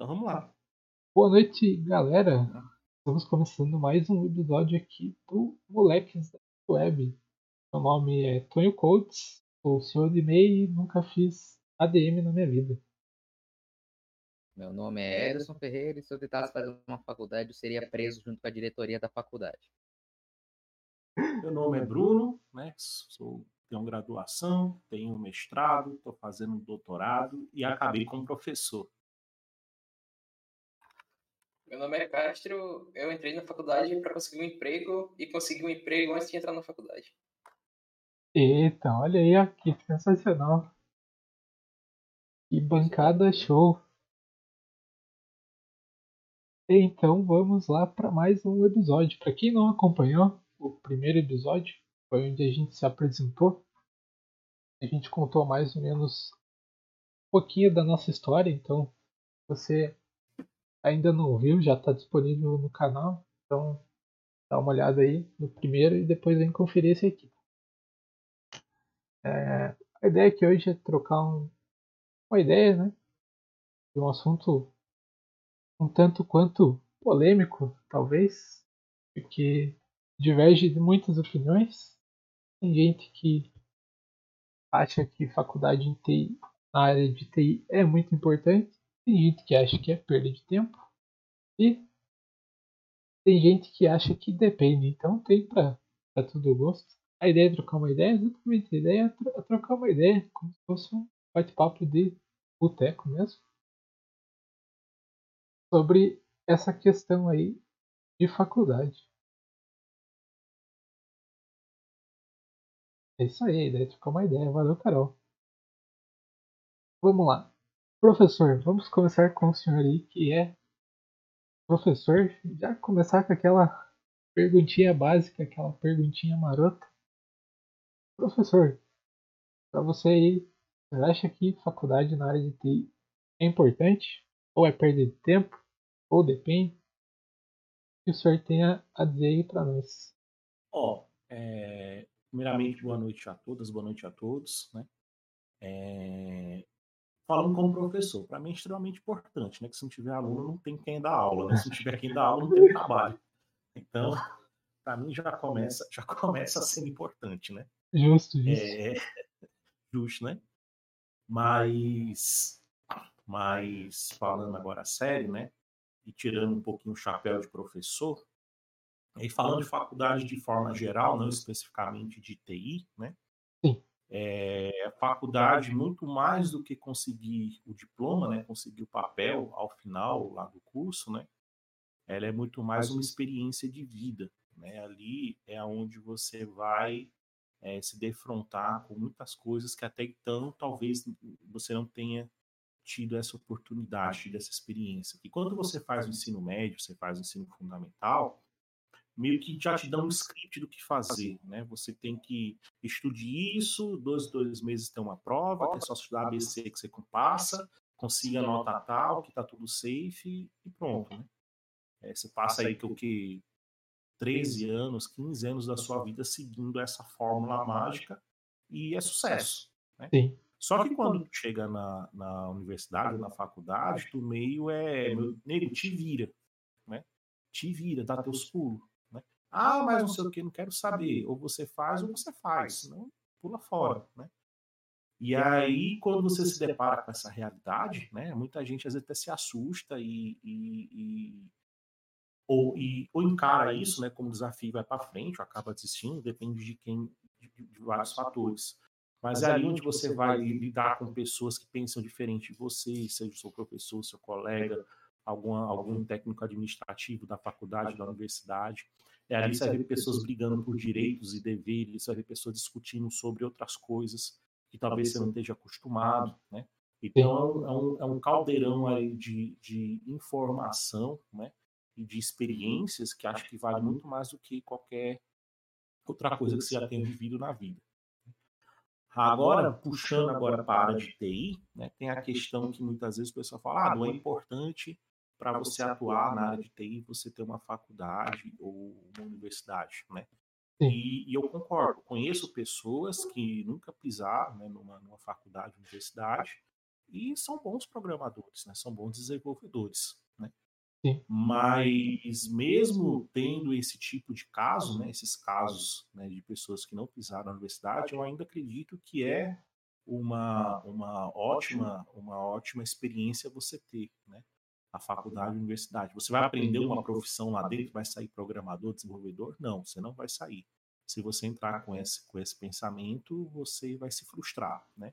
Então vamos lá. Boa noite, galera. Estamos começando mais um episódio aqui do Moleques da Web. Meu nome é Tonho Coates, sou senhor de MEI e nunca fiz ADM na minha vida. Meu nome é Ederson Ferreira e se eu tentasse fazer uma faculdade, eu seria preso junto com a diretoria da faculdade. Meu nome é Bruno, né? Sou, tenho graduação, tenho mestrado, estou fazendo um doutorado e acabei como professor. Meu nome é Castro, eu entrei na faculdade para conseguir um emprego e consegui um emprego antes de entrar na faculdade. Eita, olha aí, ó, que sensacional. Que bancada show. Então vamos lá para mais um episódio. Para quem não acompanhou o primeiro episódio, foi onde a gente se apresentou. A gente contou mais ou menos um pouquinho da nossa história. Então, você ainda não viu, já está disponível no canal. Então, dá uma olhada aí no primeiro e depois vem conferir esse aqui. É, a ideia aqui hoje é trocar um, uma ideia, né? De um assunto um tanto quanto polêmico, talvez, porque diverge de muitas opiniões. Tem gente que acha que faculdade em TI, na área de TI é muito importante, tem gente que acha que é perda de tempo e tem gente que acha que depende. Então tem para todo gosto. A ideia é trocar uma ideia, exatamente. A ideia é trocar uma ideia, como se fosse um bate-papo de boteco mesmo sobre essa questão aí de faculdade. É isso aí, a ideia ficou uma ideia. Valeu, Carol. Vamos lá. Professor, vamos começar com o senhor aí, que é professor. Já começar com aquela perguntinha básica, aquela perguntinha marota. Professor, para você aí, você acha que faculdade na área de TI é importante? Ou é perda de tempo? ou depende, que o senhor tenha a dizer aí para nós. Ó, oh, é, primeiramente, boa noite a todas, boa noite a todos, né? É, falando como professor, para mim é extremamente importante, né? Que se não tiver aluno, não tem quem dar aula, né? Se não tiver quem dar aula, não tem trabalho. Então, para mim já começa, já começa a ser importante, né? Justo, justo. É, justo, né? Mas, mas falando agora a sério, né? e tirando um pouquinho o chapéu de professor, e falando de faculdade de forma geral, não especificamente de TI, né? É, a faculdade, muito mais do que conseguir o diploma, né? Conseguir o papel ao final lá do curso, né? Ela é muito mais uma experiência de vida, né? Ali é onde você vai é, se defrontar com muitas coisas que até então talvez você não tenha tido essa oportunidade, dessa experiência. E quando você faz o ensino médio, você faz o ensino fundamental, meio que já te dão um script do que fazer, né? Você tem que estude isso, dois, dois meses tem uma prova, que é só estudar ABC que você passa, consiga nota tal, que tá tudo safe e pronto, né? É, você passa aí que o que 13 anos, 15 anos da sua vida seguindo essa fórmula mágica e é sucesso, né? Sim. Só que quando tu chega na, na universidade, na faculdade, tu meio é, meu, nego, te vira, né? Te vira, dá teus pulos? Ah, mas não sei o que, não quero saber. Ou você faz ou você faz, não pula fora, né? E aí, quando você se depara com essa realidade, né? Muita gente às vezes até se assusta e, e, e ou, e, ou encara isso, né? Como desafio e vai para frente, ou acaba desistindo, depende de quem, de, de vários fatores. Mas é ali onde você vai lidar com pessoas que pensam diferente de você, seja o seu professor, seu colega, alguma, algum técnico administrativo da faculdade, da universidade. É ali você vai ver pessoas brigando por direitos e deveres, você vai ver pessoas discutindo sobre outras coisas que talvez você não esteja acostumado, né? Então é um, é um caldeirão aí de, de informação, né? E de experiências que acho que vale muito mais do que qualquer outra coisa que você já tenha vivido na vida. Agora, puxando agora para a área de TI, né, tem a questão que muitas vezes o pessoal fala, ah, não é importante para você atuar na área de TI você ter uma faculdade ou uma universidade, né? E, e, eu concordo. Conheço pessoas que nunca pisaram né, numa, numa faculdade, universidade, e são bons programadores, né? São bons desenvolvedores, né? Sim. Mas mesmo tendo esse tipo de caso, né, esses casos né, de pessoas que não pisaram na universidade, eu ainda acredito que é uma, uma ótima uma ótima experiência você ter, né? A faculdade, a universidade. Você vai aprender uma profissão lá dentro, vai sair programador, desenvolvedor? Não, você não vai sair. Se você entrar com esse, com esse pensamento, você vai se frustrar, né?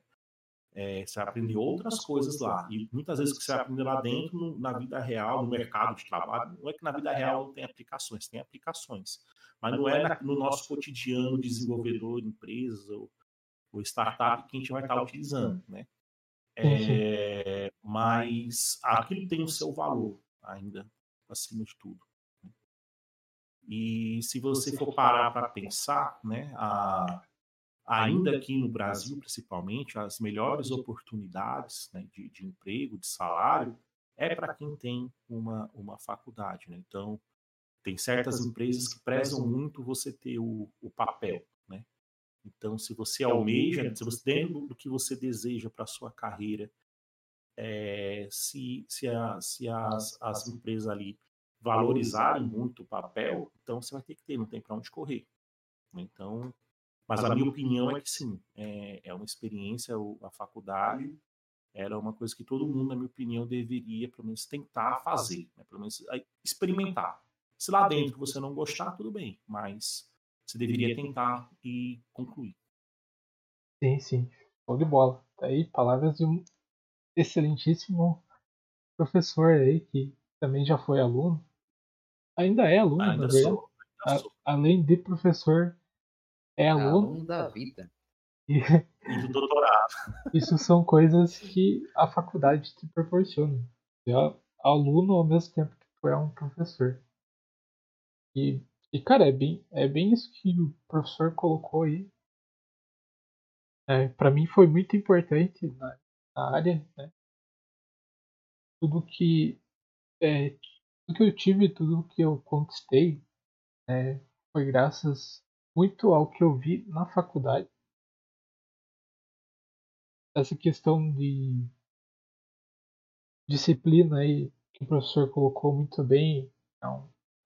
É, você vai aprender outras coisas lá. E muitas vezes que você aprende lá dentro, no, na vida real, no mercado de trabalho, não é que na vida real tem aplicações, tem aplicações. Mas não é na, no nosso cotidiano desenvolvedor, empresa ou, ou, startup que a gente vai estar utilizando, né? É, mas aquilo tem o seu valor ainda, acima de tudo. E se você for parar para pensar, né, a, ainda aqui no Brasil, principalmente, as melhores oportunidades né, de, de, emprego, de salário, é para quem tem uma, uma faculdade. Né? Então, tem certas empresas que prezam muito você ter o, o papel. Né? Então, se você almeja, se você dentro do que você deseja para a sua carreira, é, se, se, a, se as, as empresas ali valorizarem muito o papel, então você vai ter que ter, não tem para onde correr. Então, mas a minha opinião é que sim, é, é uma experiência, a faculdade era uma coisa que todo mundo, na minha opinião, deveria pelo menos tentar fazer, né? pelo menos experimentar. Se lá dentro você não gostar, tudo bem, mas você deveria tentar e concluir. Sim, sim. Show de bola. Tá aí palavras de um excelentíssimo professor aí que também já foi aluno Ainda é aluno, ainda na verdade. Sou, ainda sou. além de professor, é, é aluno. aluno da vida. E, e do doutorado. Isso são coisas que a faculdade te proporciona. Você é aluno ao mesmo tempo que tu é um professor. E, e cara, é bem, é bem isso que o professor colocou aí. É, para mim foi muito importante na, na área, né? Tudo que é, tudo que eu tive, tudo que eu conquistei, é, foi graças muito ao que eu vi na faculdade. Essa questão de disciplina aí que o professor colocou muito bem, é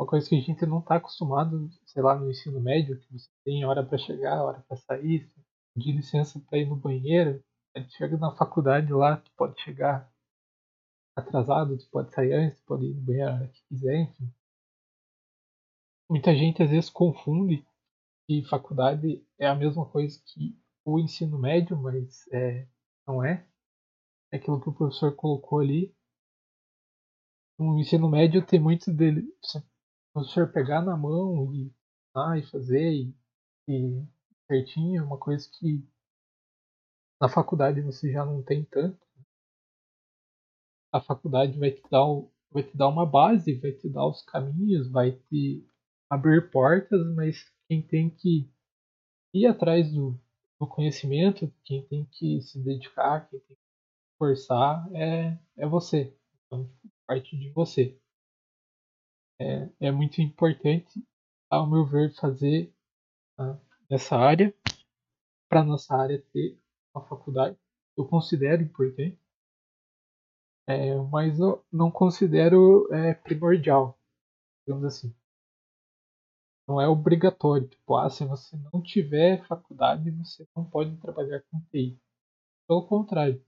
uma coisa que a gente não está acostumado, sei lá, no ensino médio, que você tem hora para chegar, hora para sair, de licença para ir no banheiro. A gente chega na faculdade lá, tu pode chegar atrasado, tu pode sair antes, pode ir no banheiro a hora que quiser, enfim. Muita gente às vezes confunde que faculdade é a mesma coisa que o ensino médio, mas é, não é. É aquilo que o professor colocou ali. No ensino médio tem muito dele. O professor pegar na mão e, ah, e fazer e, e certinho, é uma coisa que na faculdade você já não tem tanto a faculdade vai te dar o, vai te dar uma base, vai te dar os caminhos, vai te abrir portas, mas quem tem que ir atrás do, do conhecimento, quem tem que se dedicar, quem tem que forçar é, é você. Então, parte de você. É, é muito importante, ao meu ver, fazer uh, essa área, para nossa área ter uma faculdade. Eu considero importante é, mas eu não considero é, primordial, digamos assim. Não é obrigatório. Tipo, ah, se você não tiver faculdade, você não pode trabalhar com TI. Pelo contrário.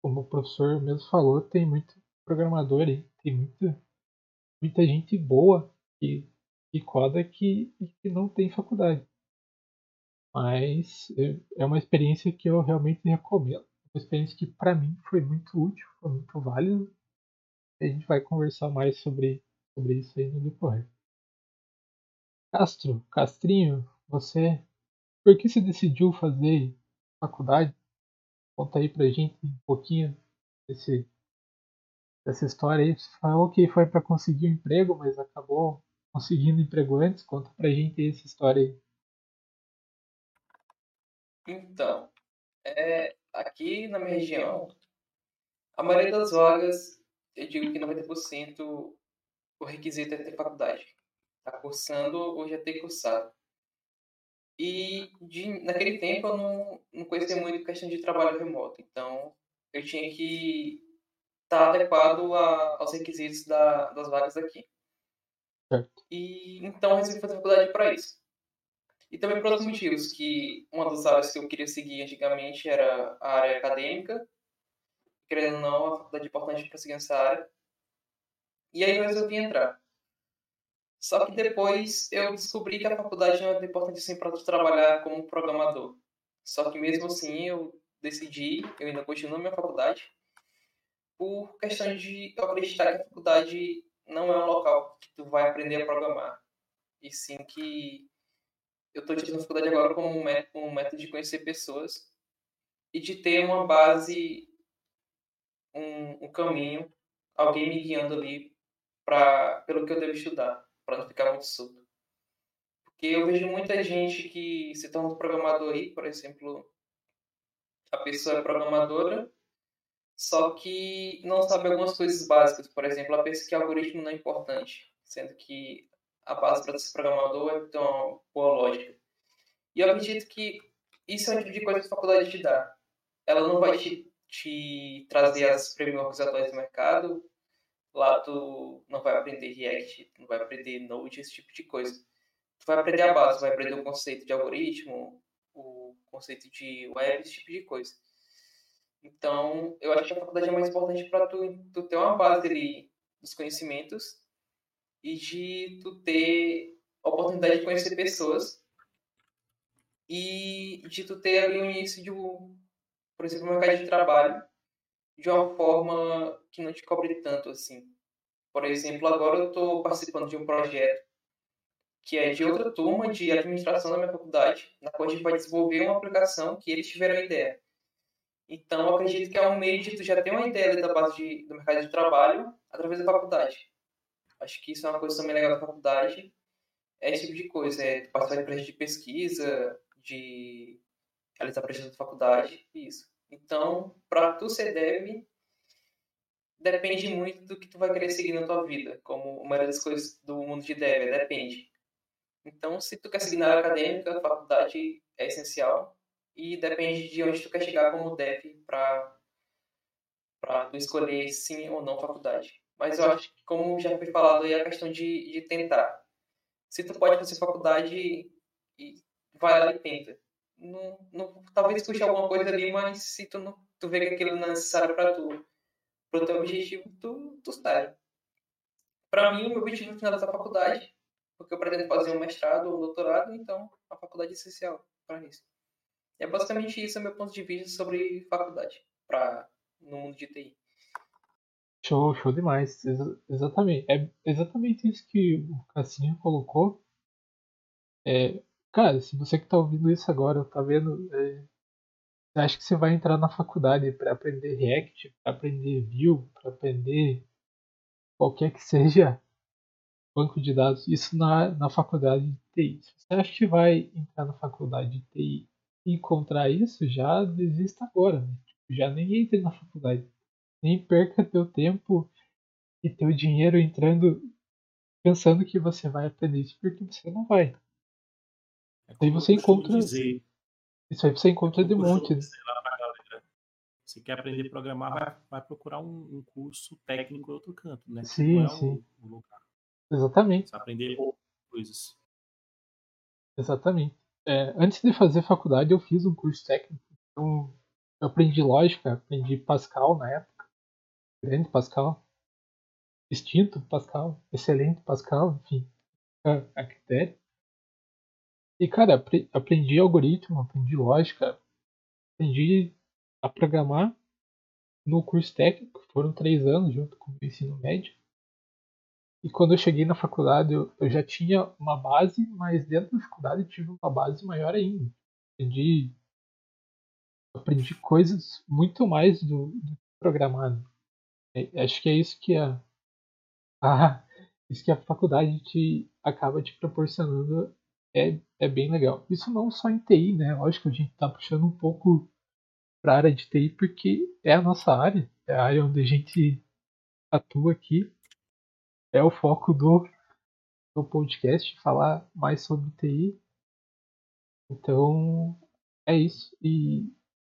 Como o professor mesmo falou, tem muito programador aí, tem muita, muita gente boa que, que coda que, que não tem faculdade. Mas é, é uma experiência que eu realmente recomendo uma experiência que para mim foi muito útil, foi muito válida. A gente vai conversar mais sobre, sobre isso aí no decorrer. Castro, Castrinho, você por que você decidiu fazer faculdade? Conta aí pra gente um pouquinho desse, dessa história aí. Você falou que foi para conseguir um emprego, mas acabou conseguindo emprego antes. Conta pra gente essa história aí. Então, é, aqui na minha região, a maioria das vagas, eu digo que 90% o requisito é ter faculdade. Está cursando ou já ter cursado. E de, naquele tempo eu não, não conhecia muito questão de trabalho remoto, então eu tinha que estar adequado a, aos requisitos da, das vagas aqui. Certo. E então eu resolvi fazer faculdade para isso. E também por outros motivos, que uma das áreas que eu queria seguir antigamente era a área acadêmica. Querendo ou não, a faculdade é importante para seguir essa área. E aí eu resolvi entrar. Só que depois eu descobri que a faculdade não é importante assim para trabalhar como programador. Só que mesmo assim eu decidi, eu ainda continuo na minha faculdade, por questão de eu acreditar que a faculdade não é um local que tu vai aprender a programar. E sim que eu estou utilizando a faculdade agora como um método, um método de conhecer pessoas e de ter uma base, um, um caminho, alguém me guiando ali pra, pelo que eu devo estudar para não ficar muito solto. Porque eu vejo muita gente que se torna programador aí, por exemplo, a pessoa é programadora, só que não sabe algumas coisas básicas. Por exemplo, ela pensa que algoritmo não é importante, sendo que a base para ser programador é ter uma boa lógica. E eu acredito que isso é um tipo de coisa que a faculdade te dá. Ela não vai te, te trazer as frameworks atuais do mercado, Lá tu não vai aprender React, não vai aprender Node, esse tipo de coisa. Tu vai aprender a base, vai aprender o conceito de algoritmo, o conceito de web, esse tipo de coisa. Então, eu acho que a faculdade é mais importante para tu, tu ter uma base ali dos conhecimentos e de tu ter a oportunidade de conhecer pessoas e de tu ter ali o início de, por exemplo, um mercado de trabalho de uma forma que não te cobre tanto assim. Por exemplo, agora eu estou participando de um projeto que é de outra turma de administração da minha faculdade, na qual a gente vai desenvolver uma aplicação que eles tiveram ideia. Então, acredito que é um meio de tu já ter uma ideia da base de, do mercado de trabalho através da faculdade. Acho que isso é uma coisa também legal da faculdade. É esse tipo de coisa, é participar de projetos de pesquisa, de realizar projetos da faculdade, isso. Então, para tu ser dev, depende muito do que tu vai querer seguir na tua vida, como uma das coisas do mundo de dev, depende. Então, se tu quer seguir na área acadêmica, a faculdade é essencial e depende de onde tu quer chegar como dev para para tu escolher sim ou não faculdade. Mas eu acho que, como já foi falado, é a questão de, de tentar. Se tu pode fazer faculdade, vai lá e tenta não, não, talvez puxe alguma coisa ali, mas se tu, não, tu vê que aquilo não é necessário para tu, pro teu objetivo, tu, tu sai. Para mim, o meu objetivo é finalizar a faculdade, porque eu pretendo fazer um mestrado ou um doutorado, então a faculdade é essencial para isso. É basicamente isso, é meu ponto de vista sobre faculdade, para no mundo de TI. Show, show demais. Ex exatamente. É exatamente isso que o Cassinho colocou. É, Cara, se você que tá ouvindo isso agora, tá vendo, é, acho que você vai entrar na faculdade para aprender React, para aprender Vue, para aprender qualquer que seja banco de dados, isso na, na faculdade de TI. Você acha que vai entrar na faculdade de TI encontrar isso, já desista agora, né? já nem entre na faculdade. Nem perca teu tempo e teu dinheiro entrando pensando que você vai aprender isso, porque você não vai. É aí você encontra. Dizer, isso aí você encontra de monte. Né? Se quer aprender a programar, vai, vai procurar um, um, curso técnico em outro canto, né? Sim, é sim. O lugar. Exatamente. Você aprender coisas. Exatamente. É, antes de fazer faculdade, eu fiz um curso técnico. Então, eu aprendi lógica, aprendi Pascal na época. Grande Pascal. Extinto Pascal. Excelente Pascal, enfim. A, a critério. E, cara, aprendi algoritmo, aprendi lógica, aprendi a programar no curso técnico, foram três anos junto com o ensino médio. E quando eu cheguei na faculdade, eu, eu já tinha uma base, mas dentro da faculdade tive uma base maior ainda. Aprendi, aprendi coisas muito mais do, do programado. É, acho que é isso que a, a, isso que a faculdade te acaba te proporcionando é, é bem legal. Isso não só em TI, né? Lógico que a gente está puxando um pouco para a área de TI porque é a nossa área, é a área onde a gente atua aqui. É o foco do, do podcast, falar mais sobre TI. Então, é isso. E,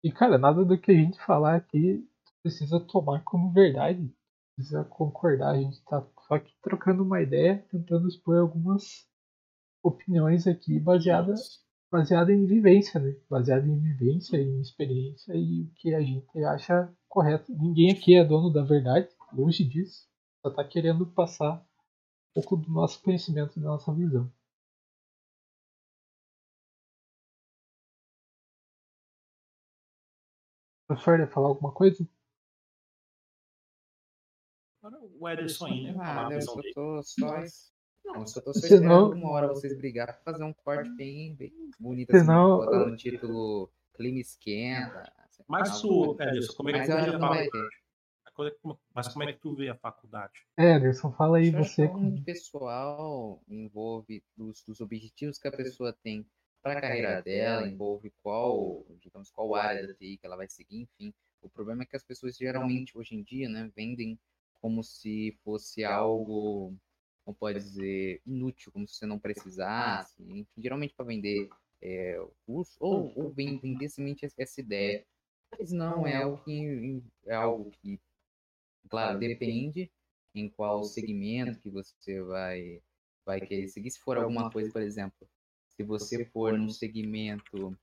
e, cara, nada do que a gente falar aqui precisa tomar como verdade. Precisa concordar. A gente tá só aqui trocando uma ideia, tentando expor algumas opiniões aqui baseadas baseada em vivência, né? Baseada em vivência, em experiência e o que a gente acha correto. Ninguém aqui é dono da verdade, longe disso. Só está querendo passar um pouco do nosso conhecimento, da nossa visão. Professor, quer falar alguma coisa? O Ederson aí, né? Ah, eu só tô só não, só tô só Senão- uma hora vocês brigar pra fazer um corte bem, bem bonito Senão- assim, botar no título Clima Esquenta. Mas tu, Ederson, como é que Mas tu eu vê acho a que não vai faculdade? ter. Mas como é que tu vê a faculdade? É, Ederson, fala aí você. é muito pessoal, envolve dos, dos objetivos que a pessoa tem para a carreira dela, envolve qual, digamos, qual área da TI que ela vai seguir, enfim. O problema é que as pessoas geralmente hoje em dia, né, vendem como se fosse algo, como pode dizer, inútil, como se você não precisasse, enfim, geralmente para vender é, o curso, ou, ou somente essa- essa ideia. Mas não, é algo que, é algo que Claro, depende em qual segmento que você vai, vai querer seguir. Se for alguma coisa, por exemplo, se você for num segmento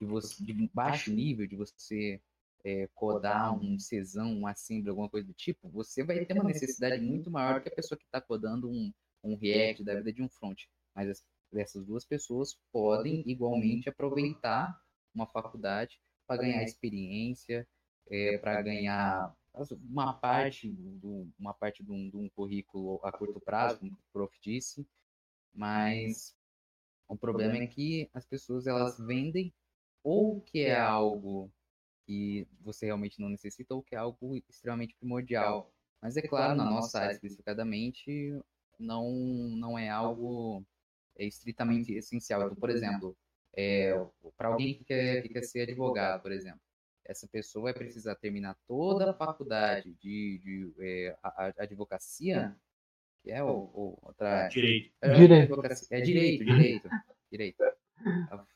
de, você, de baixo nível, de você é, codar um Czão, um assembly, alguma coisa do tipo, você vai ter uma necessidade muito maior do que a pessoa que está codando um, um React da vida de um front. Mas as- essas duas pessoas podem igualmente aproveitar uma faculdade para ganhar experiência, para ganhar uma parte do, uma parte de um, de um currículo a curto prazo, como o prof disse, mas o problema é que as pessoas elas vendem ou que é algo que você realmente não necessita ou que é algo extremamente primordial. Mas é claro, na nossa área especificadamente, não, não é algo é, estritamente essencial. Então, por exemplo, para alguém que quer, que quer ser advogado, por exemplo, essa pessoa vai precisar terminar toda a faculdade de, de é, a- a- advocacia, que é o, o outra Direito. é, Direito. É direito, direito, direito.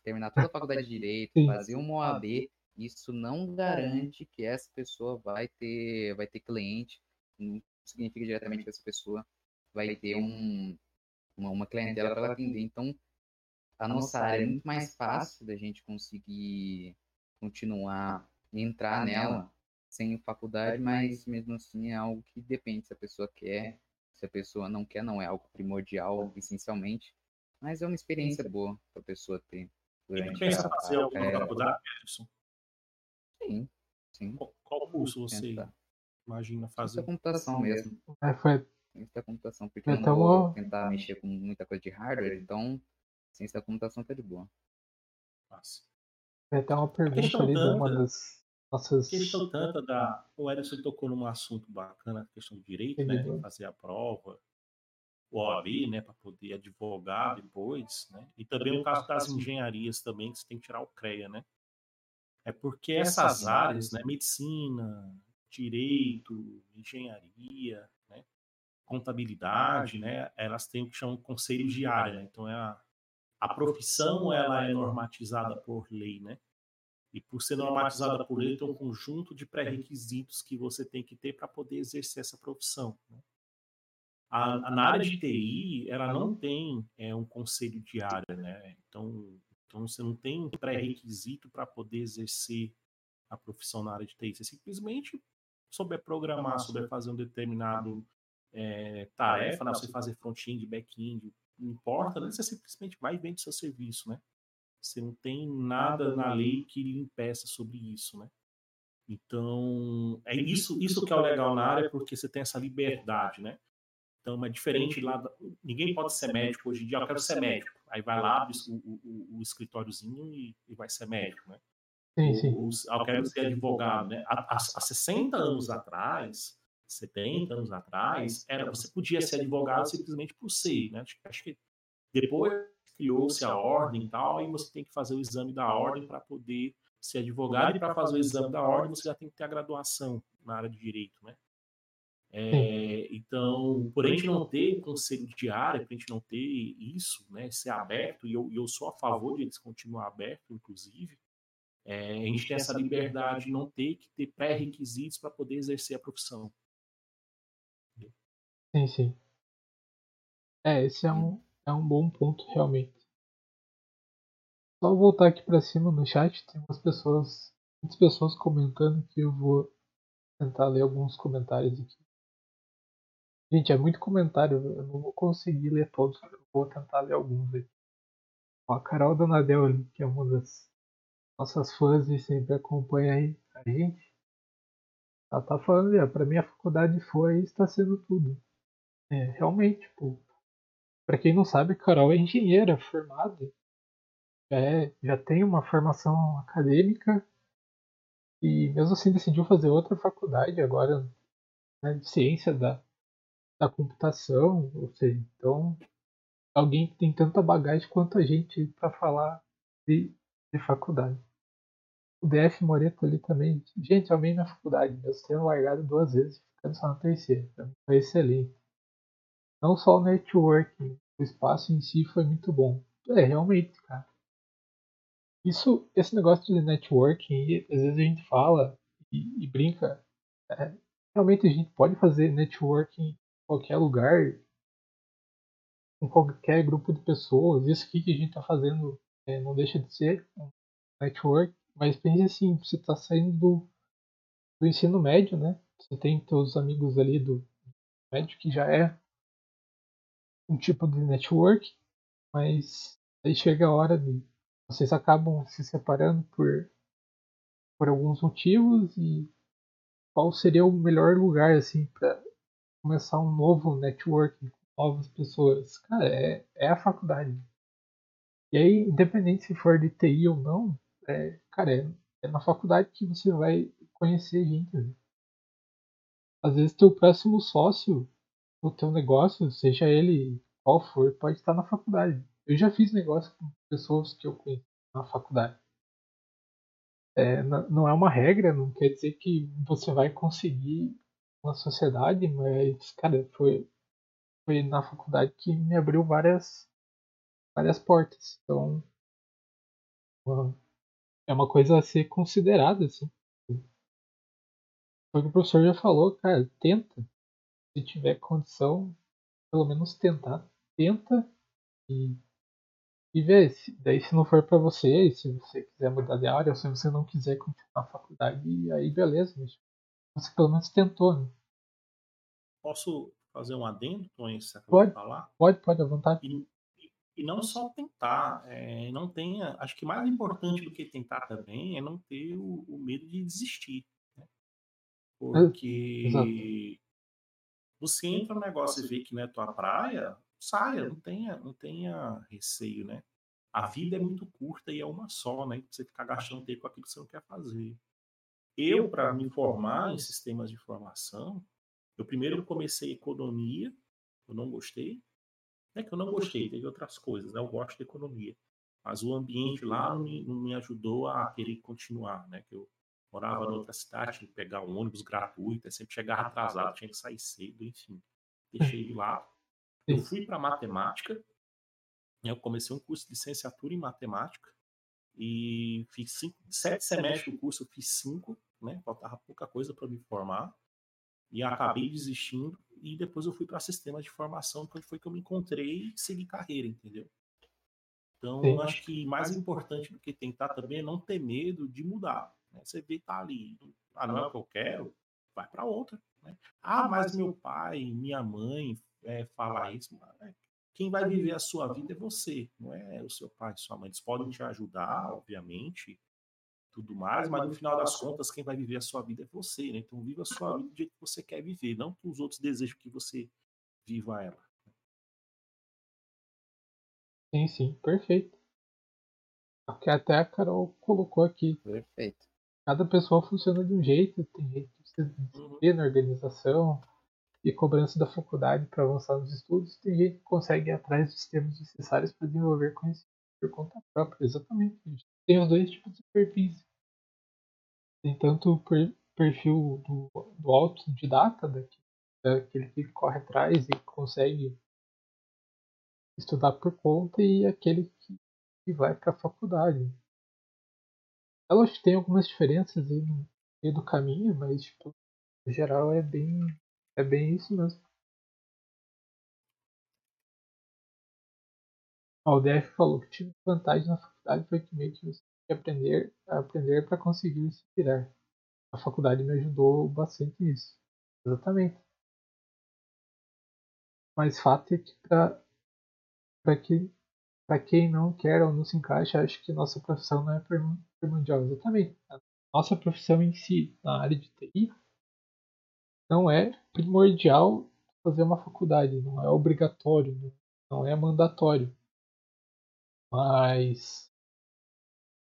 Terminar toda a faculdade de direito, Sim. fazer uma OAB, isso não garante que essa pessoa vai ter, vai ter cliente, não significa diretamente que essa pessoa vai ter um, uma, uma clientela para ela atender. Então, a nossa área é muito mais fácil da gente conseguir continuar entrar nela sem faculdade, mas mesmo assim é algo que depende se a pessoa quer, se a pessoa não quer, não é algo primordial, essencialmente, mas é uma experiência boa para a pessoa ter E durante pensa a fazer alguma é. faculdade, Ederson? Sim, sim. Qual, qual curso você Tentar. imagina Ciência fazer? da computação mesmo. É, foi, Ciência da computação, porque eu não Então, vou tentar mexer com muita coisa de hardware, então ciência da computação tá de boa. Massa. Foi até uma pergunta questão ali de uma tanta- das nossas. questão tanta da. O Ederson tocou num assunto bacana, a questão do direito, né? Seguidor. Fazer a prova, o OAB, né? Para poder advogar depois, né? E também o caso das engenharias também, que você tem que tirar o CREA, né? É porque essas áreas, né? Medicina, direito, engenharia, né? Contabilidade, né? Elas têm o que chamam de conselho de área, né? Então é a, a profissão ela é normatizada por lei, né? E por ser normatizada por lei, tem um conjunto de pré-requisitos que você tem que ter para poder exercer essa profissão. né? A, a- na área de TI, ela não tem é, um conselho de área, né? Então, então você não tem um pré-requisito para poder exercer a profissão na área de TI. Você simplesmente souber programar, souber fazer um determinado é, tarefa, né? você fazer front-end, back-end, importa, né? você simplesmente vai e vende seu serviço, né? Você não tem nada na lei que lhe impeça sobre isso, né? Então, é isso, isso que é o legal na área, porque você tem essa liberdade, né? Então, é diferente lá. Ninguém pode ser médico hoje em dia. Eu quero ser médico. Aí vai lá, abre o, o, o- escritóriozinho e, e vai ser médico, né? Sim, sim. Eu quero ser advogado, né? Há, há 60 anos atrás, 70 anos atrás, era, você podia ser advogado simplesmente por ser, né? Acho, que depois criou-se a ordem e tal, aí você tem que fazer o exame da ordem para poder ser advogado e para fazer o exame da ordem você já tem que ter a graduação na área de direito, né? É, e Então, por a gente não ter conselho de área, por a gente não ter isso, né, ser aberto, e eu, eu sou a favor de eles continuar aberto, inclusive, é, a gente tem essa liberdade de não ter que ter pré-requisitos para poder exercer a profissão. Sim, sim. É, esse é um, é um bom ponto, realmente. Só voltar aqui para cima no chat, tem umas pessoas, muitas pessoas comentando que eu vou tentar ler alguns comentários aqui. Gente, é muito comentário, eu não vou conseguir ler todos, eu vou tentar ler alguns aqui. Ó, a Carol Donadel ali, que é uma das nossas fãs e sempre acompanha aí a gente. Ela tá falando, é, pra mim a faculdade foi e está sendo tudo. É, realmente, tipo, pra quem não sabe, Carol é engenheira formada. Já, é, já tem uma formação acadêmica e mesmo assim decidiu fazer outra faculdade agora né, de ciência da, da computação, ou seja, então alguém que tem tanta bagagem quanto a gente para falar de, de faculdade. O DF Moreto ali também, gente, amei minha faculdade, mesmo tendo largado duas vezes, ficando só na terceira, foi excelente. Não só o networking, o espaço em si foi muito bom. É, realmente, cara. Isso, esse negócio de networking, às vezes a gente fala e, e brinca, é, realmente a gente pode fazer networking qualquer lugar, com qualquer grupo de pessoas. Isso aqui que a gente está fazendo é, não deixa de ser um network, mas pense assim, você está saindo do, do ensino médio, né? Você tem seus amigos ali do médio que já é um tipo de network, mas aí chega a hora de vocês acabam se separando por por alguns motivos e qual seria o melhor lugar assim para começar um novo networking com novas pessoas. Cara, é, é a faculdade. E aí, independente se for de TI ou não, é, cara, é, é na faculdade que você vai conhecer gente. Né? Às vezes teu próximo sócio no teu negócio, seja ele qual for, pode estar na faculdade. Eu já fiz negócio com pessoas que eu conheci na faculdade. É, não é uma regra, não quer dizer que você vai conseguir na sociedade, mas, cara, foi, foi na faculdade que me abriu várias, várias portas. Então, é uma coisa a ser considerada, assim. Foi o que o professor já falou, cara, tenta. Se tiver condição, pelo menos tentar. Tenta e, e vê. Se, daí se não for para você, se você quiser mudar de área, ou se você não quiser continuar a faculdade, aí beleza. Você pelo menos tentou, né? Posso fazer um adendo, Tony, se pode, falar? Pode, pode, à vontade. E, e não só tentar, é, não tenha. Acho que mais importante do que tentar também é não ter o, o medo de desistir. Né? Porque você entra no negócio e vê que não é tua praia, saia, não tenha, não tenha receio, né? A vida é muito curta e é uma só, né? Você ficar gastando tempo com aquilo que você não quer fazer. Eu, para me formar em sistemas de informação, eu primeiro comecei economia, eu não gostei. Não é que eu não gostei, teve outras coisas, né? Eu gosto de economia. Mas o ambiente lá não me, não me ajudou a querer continuar, né? Que eu morava em outra cidade, tinha que pegar um ônibus gratuito, sempre chegava atrasado, tinha que sair cedo, enfim. Deixei de lado. Eu fui para matemática, né? eu comecei um curso de licenciatura em matemática e fiz cinco, sete semestres do curso, eu fiz cinco, né? Faltava pouca coisa para me formar e acabei desistindo e depois eu fui para sistema de formação, onde foi que eu me encontrei e segui carreira, entendeu? Então, acho que mais importante do que tentar também é não ter medo de mudar. Né? Você vê tá ali, ah, não é o que eu quero, vai para outra. Né? Ah, mas meu pai, minha mãe é, falar isso, é, quem vai viver a sua vida é você, não é o seu pai, sua mãe. Eles podem te ajudar, obviamente, tudo mais, mas no final das contas, quem vai viver a sua vida é você, né? Então, viva a sua vida do jeito que você quer viver, não que os outros desejam que você viva ela. Sim, sim, perfeito. Que até a Carol colocou aqui. Perfeito. Cada pessoa funciona de um jeito, tem jeito de se uhum. na organização e cobrança da faculdade para avançar nos estudos, tem gente que consegue ir atrás dos termos necessários para desenvolver conhecimento por conta própria, exatamente. Tem os dois tipos de perfis. Tem tanto o perfil do, do autodidata, que aquele que corre atrás e consegue estudar por conta e aquele que, que vai para a faculdade. Elas têm algumas diferenças aí no meio do caminho, mas tipo, no geral é bem é bem isso mesmo. O DF falou que tive vantagem na faculdade foi que meio que você tem que aprender aprender para conseguir se virar. A faculdade me ajudou bastante nisso. Exatamente. Mas fato é que para que para quem não quer ou não se encaixa, acho que nossa profissão não é primordial. Exatamente. A nossa profissão em si, na área de TI, não é primordial fazer uma faculdade, não é obrigatório, não é mandatório. Mas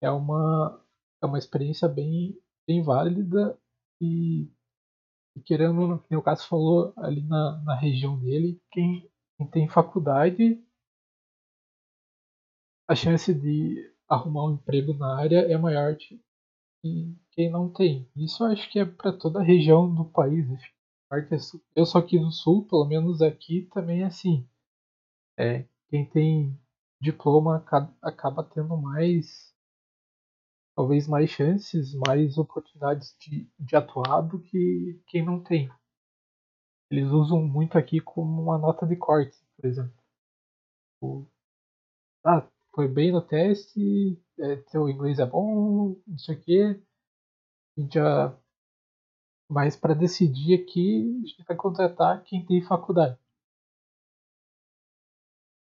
é uma, é uma experiência bem, bem válida e, e querendo, como o Cássio falou, ali na, na região dele, quem, quem tem faculdade, a chance de arrumar um emprego na área é maior que quem não tem. Isso acho que é para toda a região do país. Eu sou aqui no sul, pelo menos aqui também é assim. É, quem tem diploma acaba tendo mais talvez mais chances, mais oportunidades de, de atuar do que quem não tem. Eles usam muito aqui como uma nota de corte, por exemplo. Ah, foi bem no teste, é, teu inglês é bom, não sei o quê. Já... Mas para decidir aqui, a gente vai contratar quem tem faculdade.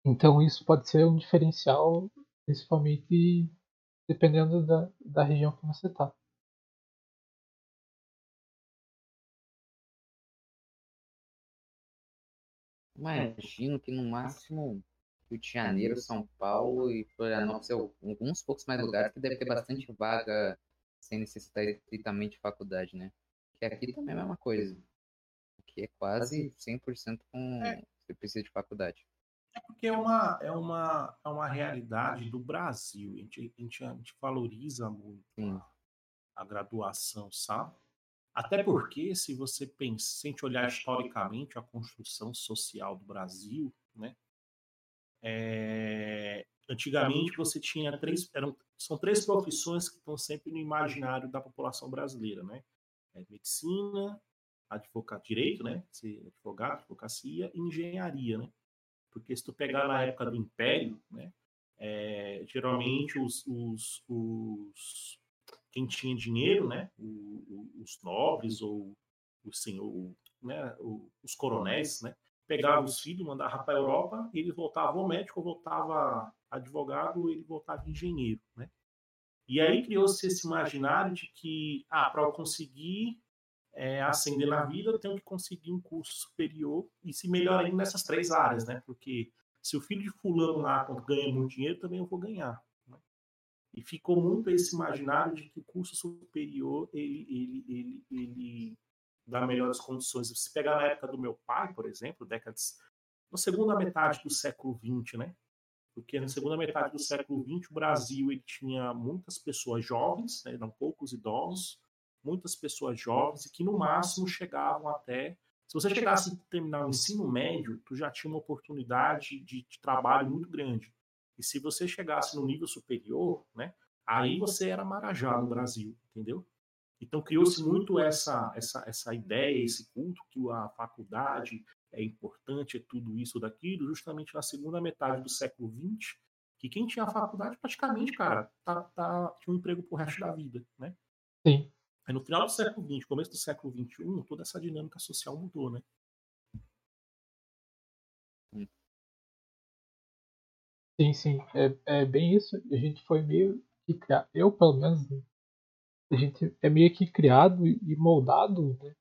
Então isso pode ser um diferencial, principalmente dependendo da, da região que você está. Imagino que no máximo Rio de Janeiro, São Paulo e Florianópolis, alguns poucos mais lugares que deve ter bastante vaga sem necessitar estritamente de faculdade, né? Que aqui também é a mesma coisa. Aqui é quase 100% com é. você precisa de faculdade. É porque é uma, é uma, é uma realidade do Brasil. A gente, a gente, a gente valoriza muito a, a, graduação, sabe? Até porque, se você pensa, se a gente olhar historicamente a construção social do Brasil, né? É, antigamente você tinha três, eram, são três profissões que estão sempre no imaginário da população brasileira, né? É medicina, advogado, direito, né? Advogado, advocacia e engenharia, né? Porque se tu pegar na época do Império, né, é, geralmente os, os, os, quem tinha dinheiro, né, os nobres ou o, né, os coronéis, né, pegavam os filhos, mandavam para a Europa, ele voltava ao médico, voltava advogado, ele voltava engenheiro, né? E aí criou-se esse imaginário de que, ah, para eu conseguir é, ascender na vida, eu tenho que conseguir um curso superior e se melhorar ainda nessas três áreas, né? Porque se o filho de fulano lá ganha muito dinheiro, também eu vou ganhar. Né? E ficou muito esse imaginário de que o curso superior ele, ele, ele, ele dá melhores condições. Se pegar na época do meu pai, por exemplo, décadas na segunda metade do século XX, né? Porque na segunda metade do século XX o Brasil ele tinha muitas pessoas jovens, né? eram poucos idosos, muitas pessoas jovens e que no máximo chegavam até. Se você chegasse a terminar o ensino médio, tu já tinha uma oportunidade de, de trabalho muito grande. E se você chegasse no nível superior, né, aí você era marajá no Brasil, entendeu? Então criou-se muito essa, essa, essa ideia, esse culto que a faculdade é importante, é tudo isso, daquilo, justamente na segunda metade do século XX, que quem tinha faculdade praticamente, cara, tá, tá, tinha um emprego pro resto da vida, né? Sim. Aí no final do século XX, começo do século XXI, toda essa dinâmica social mudou, né? Sim, sim. É, é bem isso. A gente foi meio que criado. Eu, pelo menos, a gente é meio que criado e moldado, né?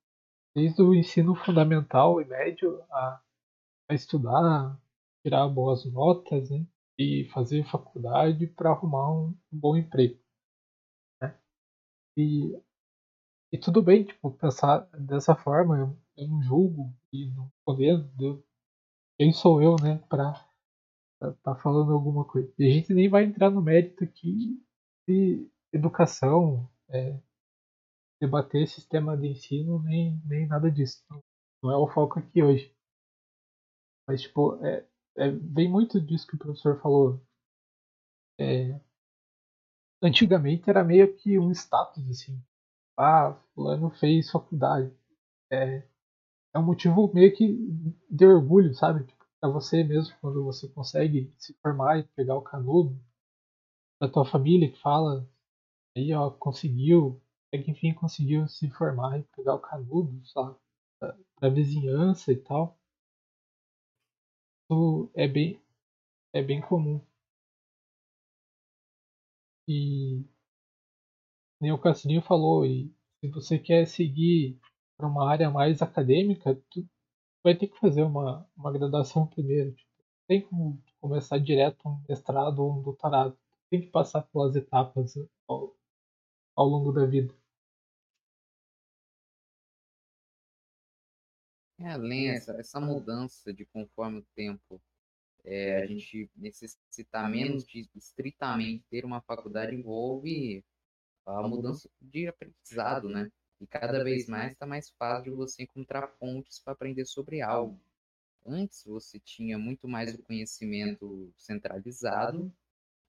Desde o ensino fundamental e médio a, a estudar, tirar boas notas, né? E fazer faculdade para arrumar um, um bom emprego. Né? E e tudo bem, tipo, pensar dessa forma, eu, eu não julgo e não condeno. Eu, quem sou eu, né, estar tá falando alguma coisa. E a gente nem vai entrar no mérito aqui de educação, é, debater sistema de ensino, nem, nem nada disso. não é o foco aqui hoje. Mas, tipo, é, é, vem muito disso que o professor falou. É, antigamente era meio que um status, assim. Ah, fulano fez faculdade. É, é um motivo meio que de orgulho, sabe? Tipo, pra você mesmo, quando você consegue se formar e pegar o canudo. Da tua família que fala, aí ó, conseguiu, é que enfim conseguiu se formar e pegar o canudo, sabe? Da, da vizinhança e tal. Isso é bem, é bem comum. E nem o Cassininho falou, e se você quer seguir para uma área mais acadêmica, tu vai ter que fazer uma, uma graduação primeiro. Tipo, tem como começar direto um mestrado ou um doutorado. Tem que passar pelas etapas ao, ao longo da vida. É, além essa, essa mudança de conforme o tempo é, a gente necessitar menos de estritamente ter uma faculdade envolve a mudança de aprendizado, né? E cada vez mais está mais fácil de você encontrar pontes para aprender sobre algo. Antes você tinha muito mais o conhecimento centralizado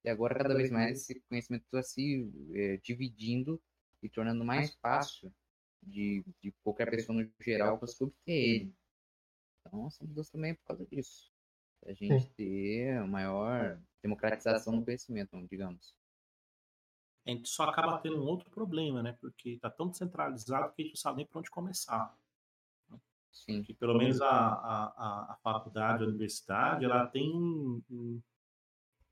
e agora cada vez mais esse conhecimento está se é, dividindo e tornando mais fácil de, de qualquer pessoa no geral conseguir obter ele. Então essa mudança também é por causa disso a gente Sim. ter maior democratização do conhecimento, digamos. A gente só acaba tendo um outro problema, né? Porque está tão descentralizado que a gente não sabe nem para onde começar. Sim. Que pelo menos a, a, a, faculdade, a universidade, ela tem um,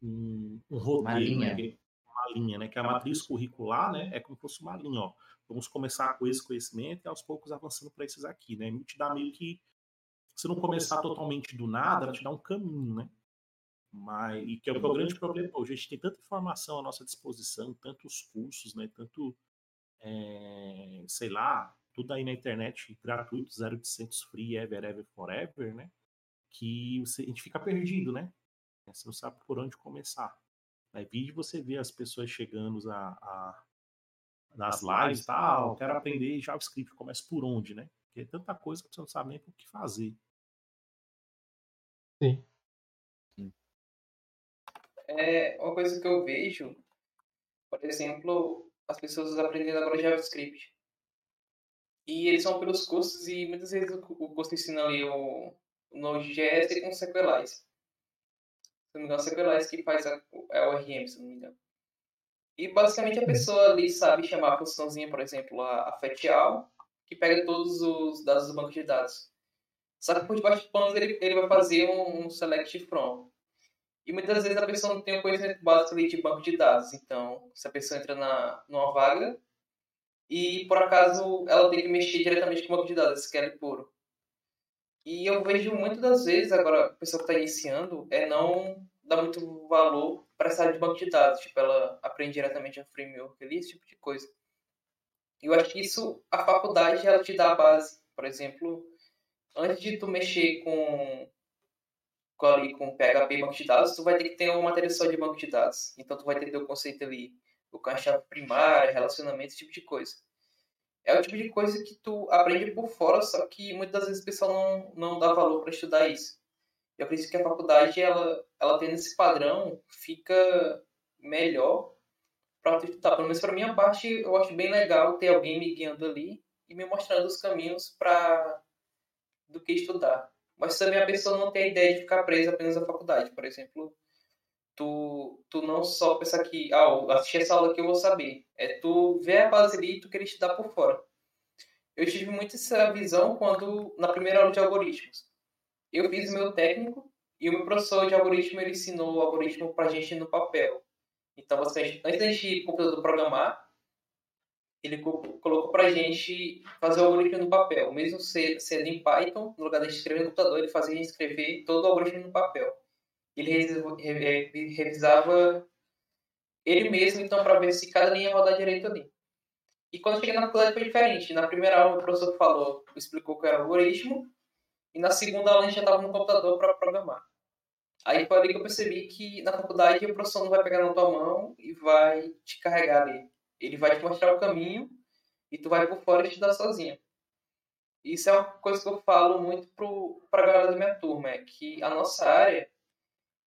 um, um, roteiro, uma linha. Né? uma linha, né? Que a matriz curricular, né? É como se fosse uma linha, ó. Vamos começar com esse conhecimento e aos poucos avançando para esses aqui, né? Te dá meio que se não começar totalmente do nada, ela te dá um caminho, né? Mas, e que é o, que é o grande problema hoje. A gente tem tanta informação à nossa disposição, tantos cursos, né? Tanto, é, sei lá, tudo aí na internet gratuito, 0800 free, ever, ever, forever, né? Que você, a gente fica perdido, né? Você não sabe por onde começar. Aí vídeo você vê as pessoas chegando a, a nas lives e tal, quero aprender JavaScript, começa por onde, né? Porque é tanta coisa que você não sabe nem o que fazer. Sim. É uma coisa que eu vejo, por exemplo, as pessoas aprendendo agora JavaScript. E eles vão pelos cursos e muitas vezes o curso ensina ali o, Node.js com SQLite. Não me engano, SQLite que faz a, é o RM, se não me engano. E basicamente a pessoa ali sabe chamar a funçãozinha, por exemplo, a, a fetchal, que pega todos os dados do banco de dados. Só que por debaixo do pano ele, ele vai fazer um, um select from. E muitas vezes a pessoa não tem um conhecimento básico de banco de dados. Então, se a pessoa entra na, numa vaga e por acaso ela tem que mexer diretamente com o banco de dados, SQL puro. E eu vejo muitas das vezes, agora a pessoa que está iniciando, é não dar muito valor para essa área de banco de dados. Tipo, ela aprende diretamente a framework ali, esse tipo de coisa. E eu acho que isso, a faculdade, ela te dá a base. Por exemplo, antes de tu mexer com, com, ali, com PHP banco de dados, tu vai ter que ter uma matéria só de banco de dados. Então tu vai ter o conceito ali, o caixa primário, relacionamento, esse tipo de coisa. É o tipo de coisa que tu aprende por fora, só que muitas vezes o pessoal não, não dá valor para estudar isso. Eu acredito que a faculdade, ela, ela tendo esse padrão, fica melhor para tu estudar. Pelo menos para minha parte, eu acho bem legal ter alguém me guiando ali e me mostrando os caminhos para do que estudar. Mas também a pessoa não tem a ideia de ficar presa apenas à faculdade. Por exemplo, tu, tu não só pensar que, ah, assistir essa aula que eu vou saber. É tu ver a base ali e tu querer estudar por fora. Eu tive muito essa visão quando, na primeira aula de algoritmos. Eu fiz meu técnico e o meu professor de algoritmo ele ensinou o algoritmo pra gente no papel. Então, você, antes da gente computador programar, ele colocou para a gente fazer o algoritmo no papel. Mesmo sendo em Python, no lugar de escrever no computador, ele fazia a gente escrever todo o algoritmo no papel. Ele revisava ele mesmo, então, para ver se cada linha ia rodar direito ali. E quando cheguei na faculdade foi diferente. Na primeira aula, o professor falou, explicou que era algoritmo, e na segunda aula a gente já estava no computador para programar. Aí foi ali que eu percebi que na faculdade o professor não vai pegar na tua mão e vai te carregar ali ele vai te mostrar o caminho e tu vai por fora estudar sozinho. Isso é uma coisa que eu falo muito para a galera da minha turma, é que a nossa área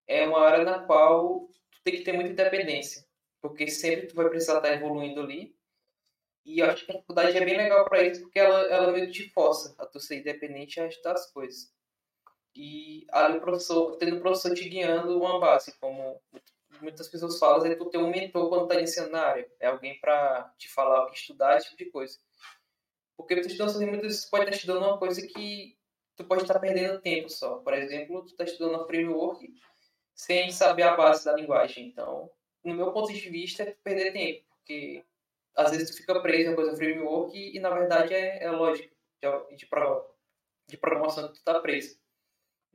é uma área na qual tu tem que ter muita independência, porque sempre tu vai precisar estar evoluindo ali. E eu acho que a faculdade é bem legal para isso, porque ela, ela meio que te força a tu ser independente e ajustar as coisas. E ali o professor, tendo o professor te guiando uma base, como muitas pessoas falam, é tu ter um mentor quando tá iniciando na área. É alguém para te falar o que estudar, esse tipo de coisa. Porque tu estudando sozinho, muitas vezes pode estar estudando uma coisa que tu pode estar perdendo tempo só. Por exemplo, tu está estudando uma framework sem saber a base da linguagem. Então, no meu ponto de vista, é perder tempo, porque às vezes tu fica preso em coisa framework e, e, na verdade é, é de, de, de programação que tu está preso.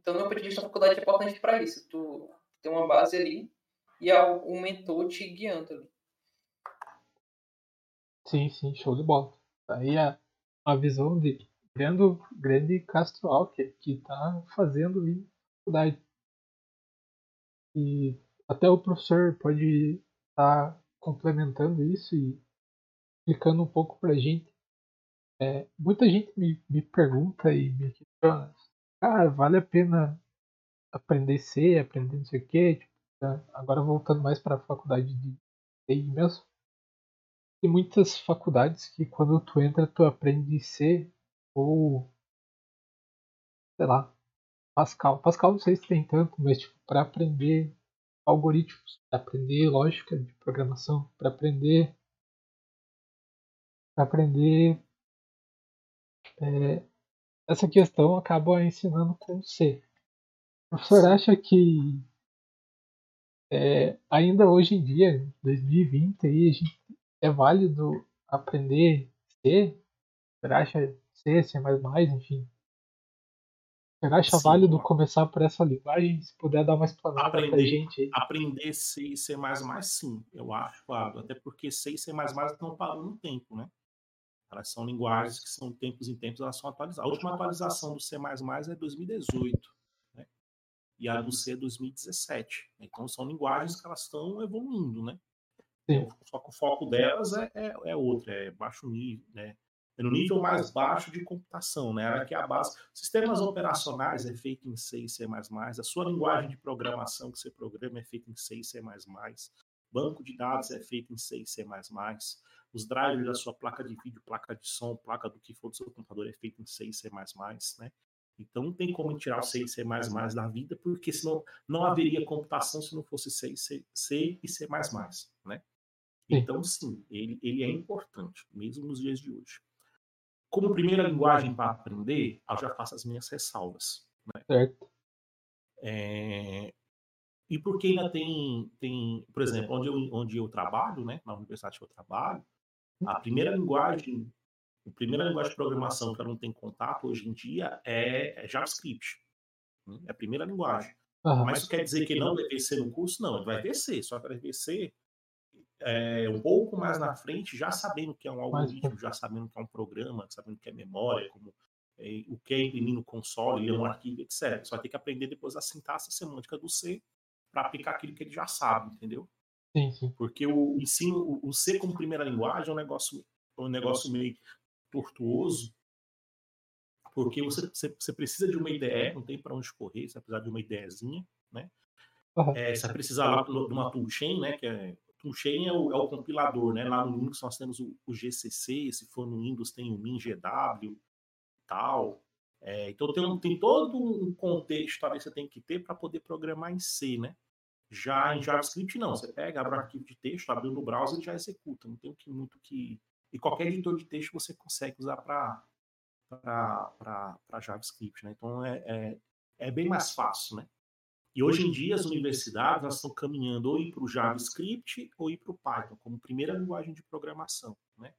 Então, no meu ponto de vista, a faculdade é importante para isso. Tu tem uma base ali e há um mentor te guiando ali. Sim, sim, show de bola. Aí a, a visão de grande, grande Castro Alcker, que está fazendo faculdade. E até o professor pode estar tá complementando isso e explicando um pouco para a gente. É, muita gente me, me pergunta e me questiona, ah, vale a pena aprender C, aprender não sei o quê? Tipo, tá, agora voltando mais para a faculdade de TI mesmo. Tem muitas faculdades que quando tu entra tu aprende C ou sei lá, Pascal. Pascal não sei se tem tanto, mas tipo, para aprender algoritmos, para aprender lógica de programação, para aprender para aprender é, essa questão acaba ensinando com C. O professor acha que é, ainda hoje em dia, 2020, aí, é válido aprender C? Você acha C, C++, enfim? Você acha Sim, válido começar por essa linguagem? Se puder dar uma explanada aprender, pra gente aí. Aprender C e C++, sim, eu acho válido. Até porque C e C++ não param no tempo, né? Elas são linguagens que são tempos em tempos, elas são atualizadas. A última atualização do C++ é 2018, né? E a do C é 2017. Então são linguagens que elas estão evoluindo, né? Sim. Só que o foco delas é, é, é outro, é baixo nível, né? É no nível mais baixo de computação, né? Aqui é a base. Sistemas operacionais é feito em C e C++. A sua linguagem de programação que você programa é feita em C e C++. Banco de dados é feito em C e C++ os drivers da sua placa de vídeo, placa de som, placa do que for do seu computador é feito em C e C++, né? Então não tem como tirar o C e C++ da vida, porque senão não haveria computação se não fosse C, C, C e C++, né? Então sim, ele, ele é importante, mesmo nos dias de hoje. Como primeira linguagem para aprender, eu já faço as minhas ressalvas. Né? Certo. É, e porque ainda tem, tem, por exemplo, onde eu, onde eu trabalho, né, na universidade que eu trabalho, a primeira linguagem, a primeira linguagem de programação que ela não tem contato hoje em dia é, é JavaScript. Né? É a primeira linguagem. Uhum. Mas isso quer dizer que não deve ser no curso? Não, ele vai descer, só que vai ser é, um pouco mais na frente, já sabendo que é um algoritmo, já sabendo que é um programa, sabendo que é memória, como é, o que é imprimir no console, ler um arquivo, etc. Só ter que aprender depois a sintaxe semântica do C para aplicar aquilo que ele já sabe, entendeu? Sim, sim. Porque o ensino, o C como primeira linguagem é um negócio, um negócio meio tortuoso, porque você, você, você precisa de uma IDE, não tem para onde correr, você precisa de uma IDEzinha, né? Uhum. É, você precisa lá de uma toolchain, né? Que é, toolchain é o, é o compilador, né? Lá no Linux nós temos o, o GCC, se for no Windows tem o MinGW tal. É, então tem, tem todo um contexto talvez você tem que ter para poder programar em C, né? Já em JavaScript, não. Você pega, abre um arquivo de texto, abre no browser e já executa. Não tem que, muito que. E qualquer editor de texto você consegue usar para JavaScript. Né? Então é, é, é, bem mais fácil. Né? E hoje em dia as universidades estão caminhando ou ir para o JavaScript ou ir para o Python como primeira linguagem de programação. Né?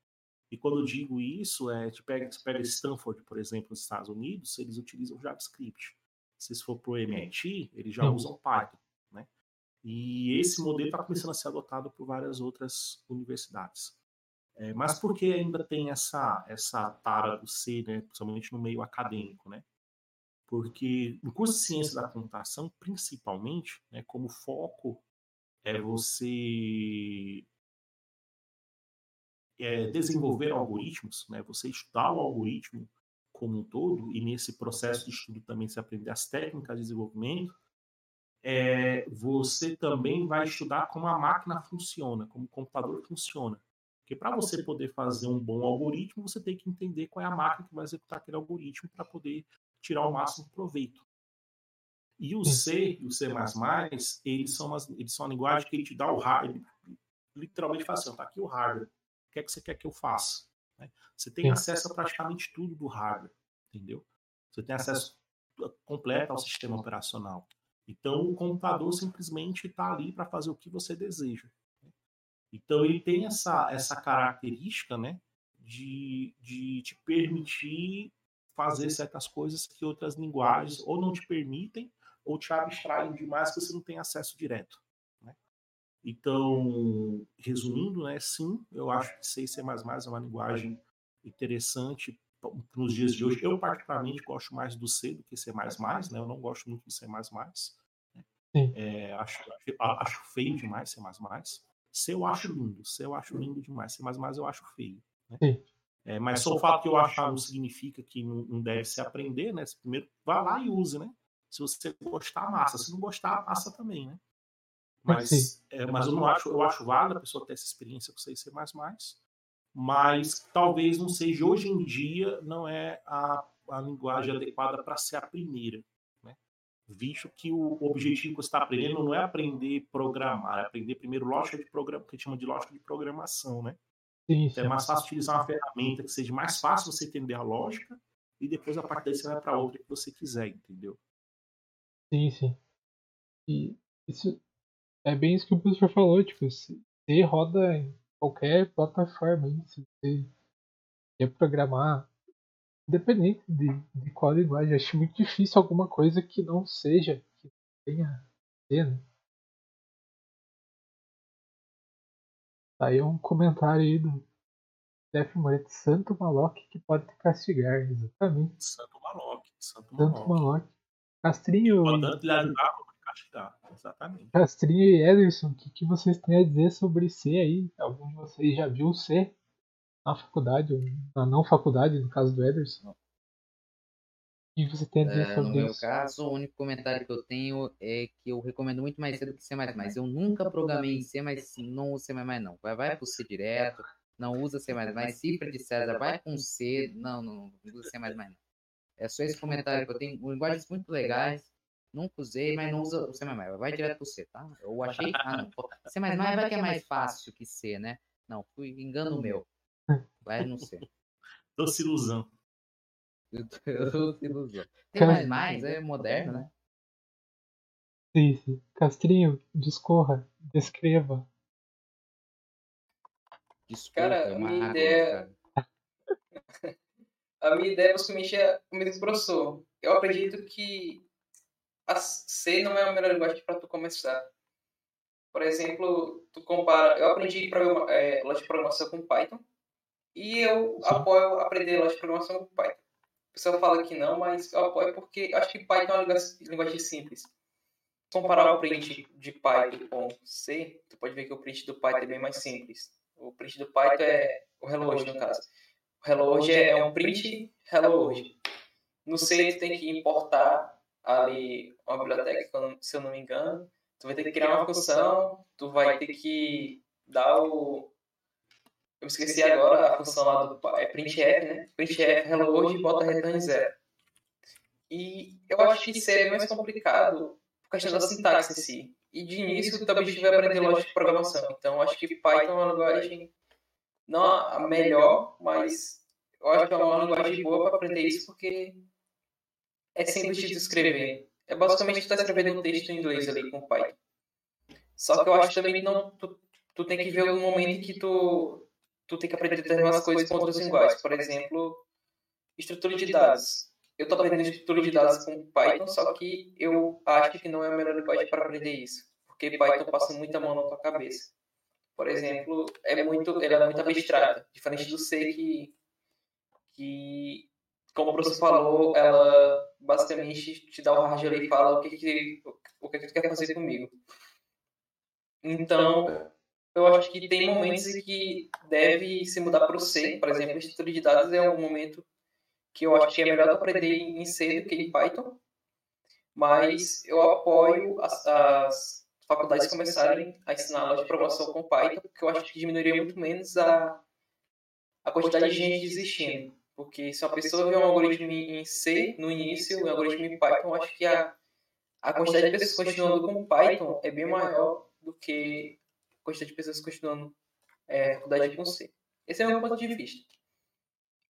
E quando eu digo isso, é, te pega, você pega Stanford, por exemplo, nos Estados Unidos, eles utilizam JavaScript. Se for para o MIT, eles já usam Python. E esse modelo está começando a ser adotado por várias outras universidades. É, mas por que ainda tem essa, essa tara do C, né, principalmente no meio acadêmico? Né? Porque no curso de ciência da computação, principalmente, né, como foco é você é, desenvolver algoritmos, né, você estudar o algoritmo como um todo, e nesse processo de estudo também se aprender as técnicas de desenvolvimento, é, você também vai estudar como a máquina funciona, como o computador funciona. Porque para você poder fazer um bom algoritmo, você tem que entender qual é a máquina que vai executar aquele algoritmo para poder tirar o máximo proveito. E o C e o C++, eles são, umas, eles são uma linguagem que ele te dá o hardware, literalmente fala assim, tá aqui o hardware, o que é que você quer que eu faça? Né? Você tem acesso a praticamente tudo do hardware, entendeu? Você tem acesso completo ao sistema operacional. Então, o computador simplesmente está ali para fazer o que você deseja. Então ele tem essa, essa característica né, de, de te permitir fazer certas coisas que outras linguagens ou não te permitem ou te abstraem demais que você não tem acesso direto. Né? Então, resumindo, né, sim, eu acho que C é uma linguagem interessante nos dias de hoje. Eu, particularmente, gosto mais do C do que C++, né? eu não gosto muito do C++. Né? É, acho, acho, feio demais C++. C eu acho lindo, C eu acho lindo demais, C eu acho feio. Né? É, mas só o fato que eu achar não significa que não, deve se aprender, né? Você primeiro vá lá e use, né? Se você gostar, massa. Se não gostar, passa também, né? Mas, é, mas eu não acho, eu acho válido a pessoa ter essa experiência com C C++, mas talvez não seja hoje em dia não é a, a linguagem adequada para ser a primeira visto que o objetivo que você está aprendendo não é aprender programar, é aprender primeiro lógica de programa, que a gente chama de lógica de programação, né? Sim. Então é mais fácil utilizar uma ferramenta que seja mais fácil você entender a lógica e depois a partir daí você vai para outra que você quiser, entendeu? Sim, sim. E isso é bem isso que o professor falou, tipo, você roda em qualquer plataforma, se você quer programar Independente de, de qual linguagem, acho muito difícil alguma coisa que não seja, que tenha C, aí um comentário aí do Jeff Moretti, Santo Maloc que pode te castigar, exatamente. Santo Maloc, Santo Maloc. Santo Maloc. Castrinho. Castigar, exatamente. Castrinho e Ederson, o que, que vocês têm a dizer sobre C aí? Algum de vocês já viu C? na faculdade, ou na não faculdade, no caso do Ederson. Que você tem a dizer é, sobre no isso? No meu caso, o único comentário que eu tenho é que eu recomendo muito mais C do que C++. Eu nunca programei em C, mas não uso C++ não. Vai, vai pro C direto, não usa C++. Cifra de César, vai com C. Não, não, não usa C++ não. É só esse comentário que eu tenho. Linguagens muito legais. Nunca usei, mas não usa o C++. Vai direto pro C, tá? Eu achei... Ah, não. C++ vai que é mais fácil que C, né? Não, fui engano meu. Vai não ser. Doce ilusão. Ilusão. Tem mais mais, é moderno, né? Sim, sim. Castrinho, discorra, descreva. Desculpa, cara, é a minha ideia. a minha ideia é basicamente é o mesmo professor. Eu acredito que a C não é a melhor linguagem para tu começar. Por exemplo, tu compara. Eu aprendi programa, é, lógica de programação com Python. E eu Sim. apoio aprender lógica de programação com Python. O pessoal fala que não, mas eu apoio porque acho que Python é uma linguagem simples. Comparar o print de Python com C, tu pode ver que o print do Python é bem mais simples. O print do Python é o hello world, no caso. O hello world é um print hello world. No C, tu tem que importar ali uma biblioteca, se eu não me engano. Tu vai ter que criar uma função, tu vai ter que dar o, eu esqueci agora a função lá do é printf, né? printf hello world bota return zero. E eu acho que é mais complicado por questão da sintaxe em si. E de início o também vai aprender lógica de programação. Então eu acho que Python é uma linguagem não a melhor, mas eu acho que é uma linguagem boa para aprender isso porque é simples de escrever. É basicamente estar tá escrevendo um texto em inglês ali com Python. Só que eu acho também que não, tu, tu tem que ver o momento em que tu tu tem que aprender determinadas coisas com outras linguagens. Por exemplo, estrutura de dados. Eu estou aprendendo estrutura de dados com Python, só que eu acho que não é a melhor linguagem para aprender isso, porque Python passa muita mão na tua cabeça. Por exemplo, é muito, ela é muito abstrata, diferente do C que, que como o professor falou, ela basicamente te dá o hardware e fala o que, que, o que, que tu quer fazer comigo. Então, eu acho que tem momentos em que deve se mudar para o C. Por exemplo, estrutura de dados é um momento que eu acho que é melhor aprender em C do que em Python, mas eu apoio as, as faculdades começarem a ensinar aula de programação com Python, porque eu acho que diminuiria muito menos a, a quantidade de gente desistindo. Porque se uma pessoa vê um algoritmo em C no início e um algoritmo em Python, eu acho que a, a quantidade de pessoas continuando com Python é bem maior do que quantidade de pessoas continuando é, faculdade com C. Esse é o meu ponto de vista.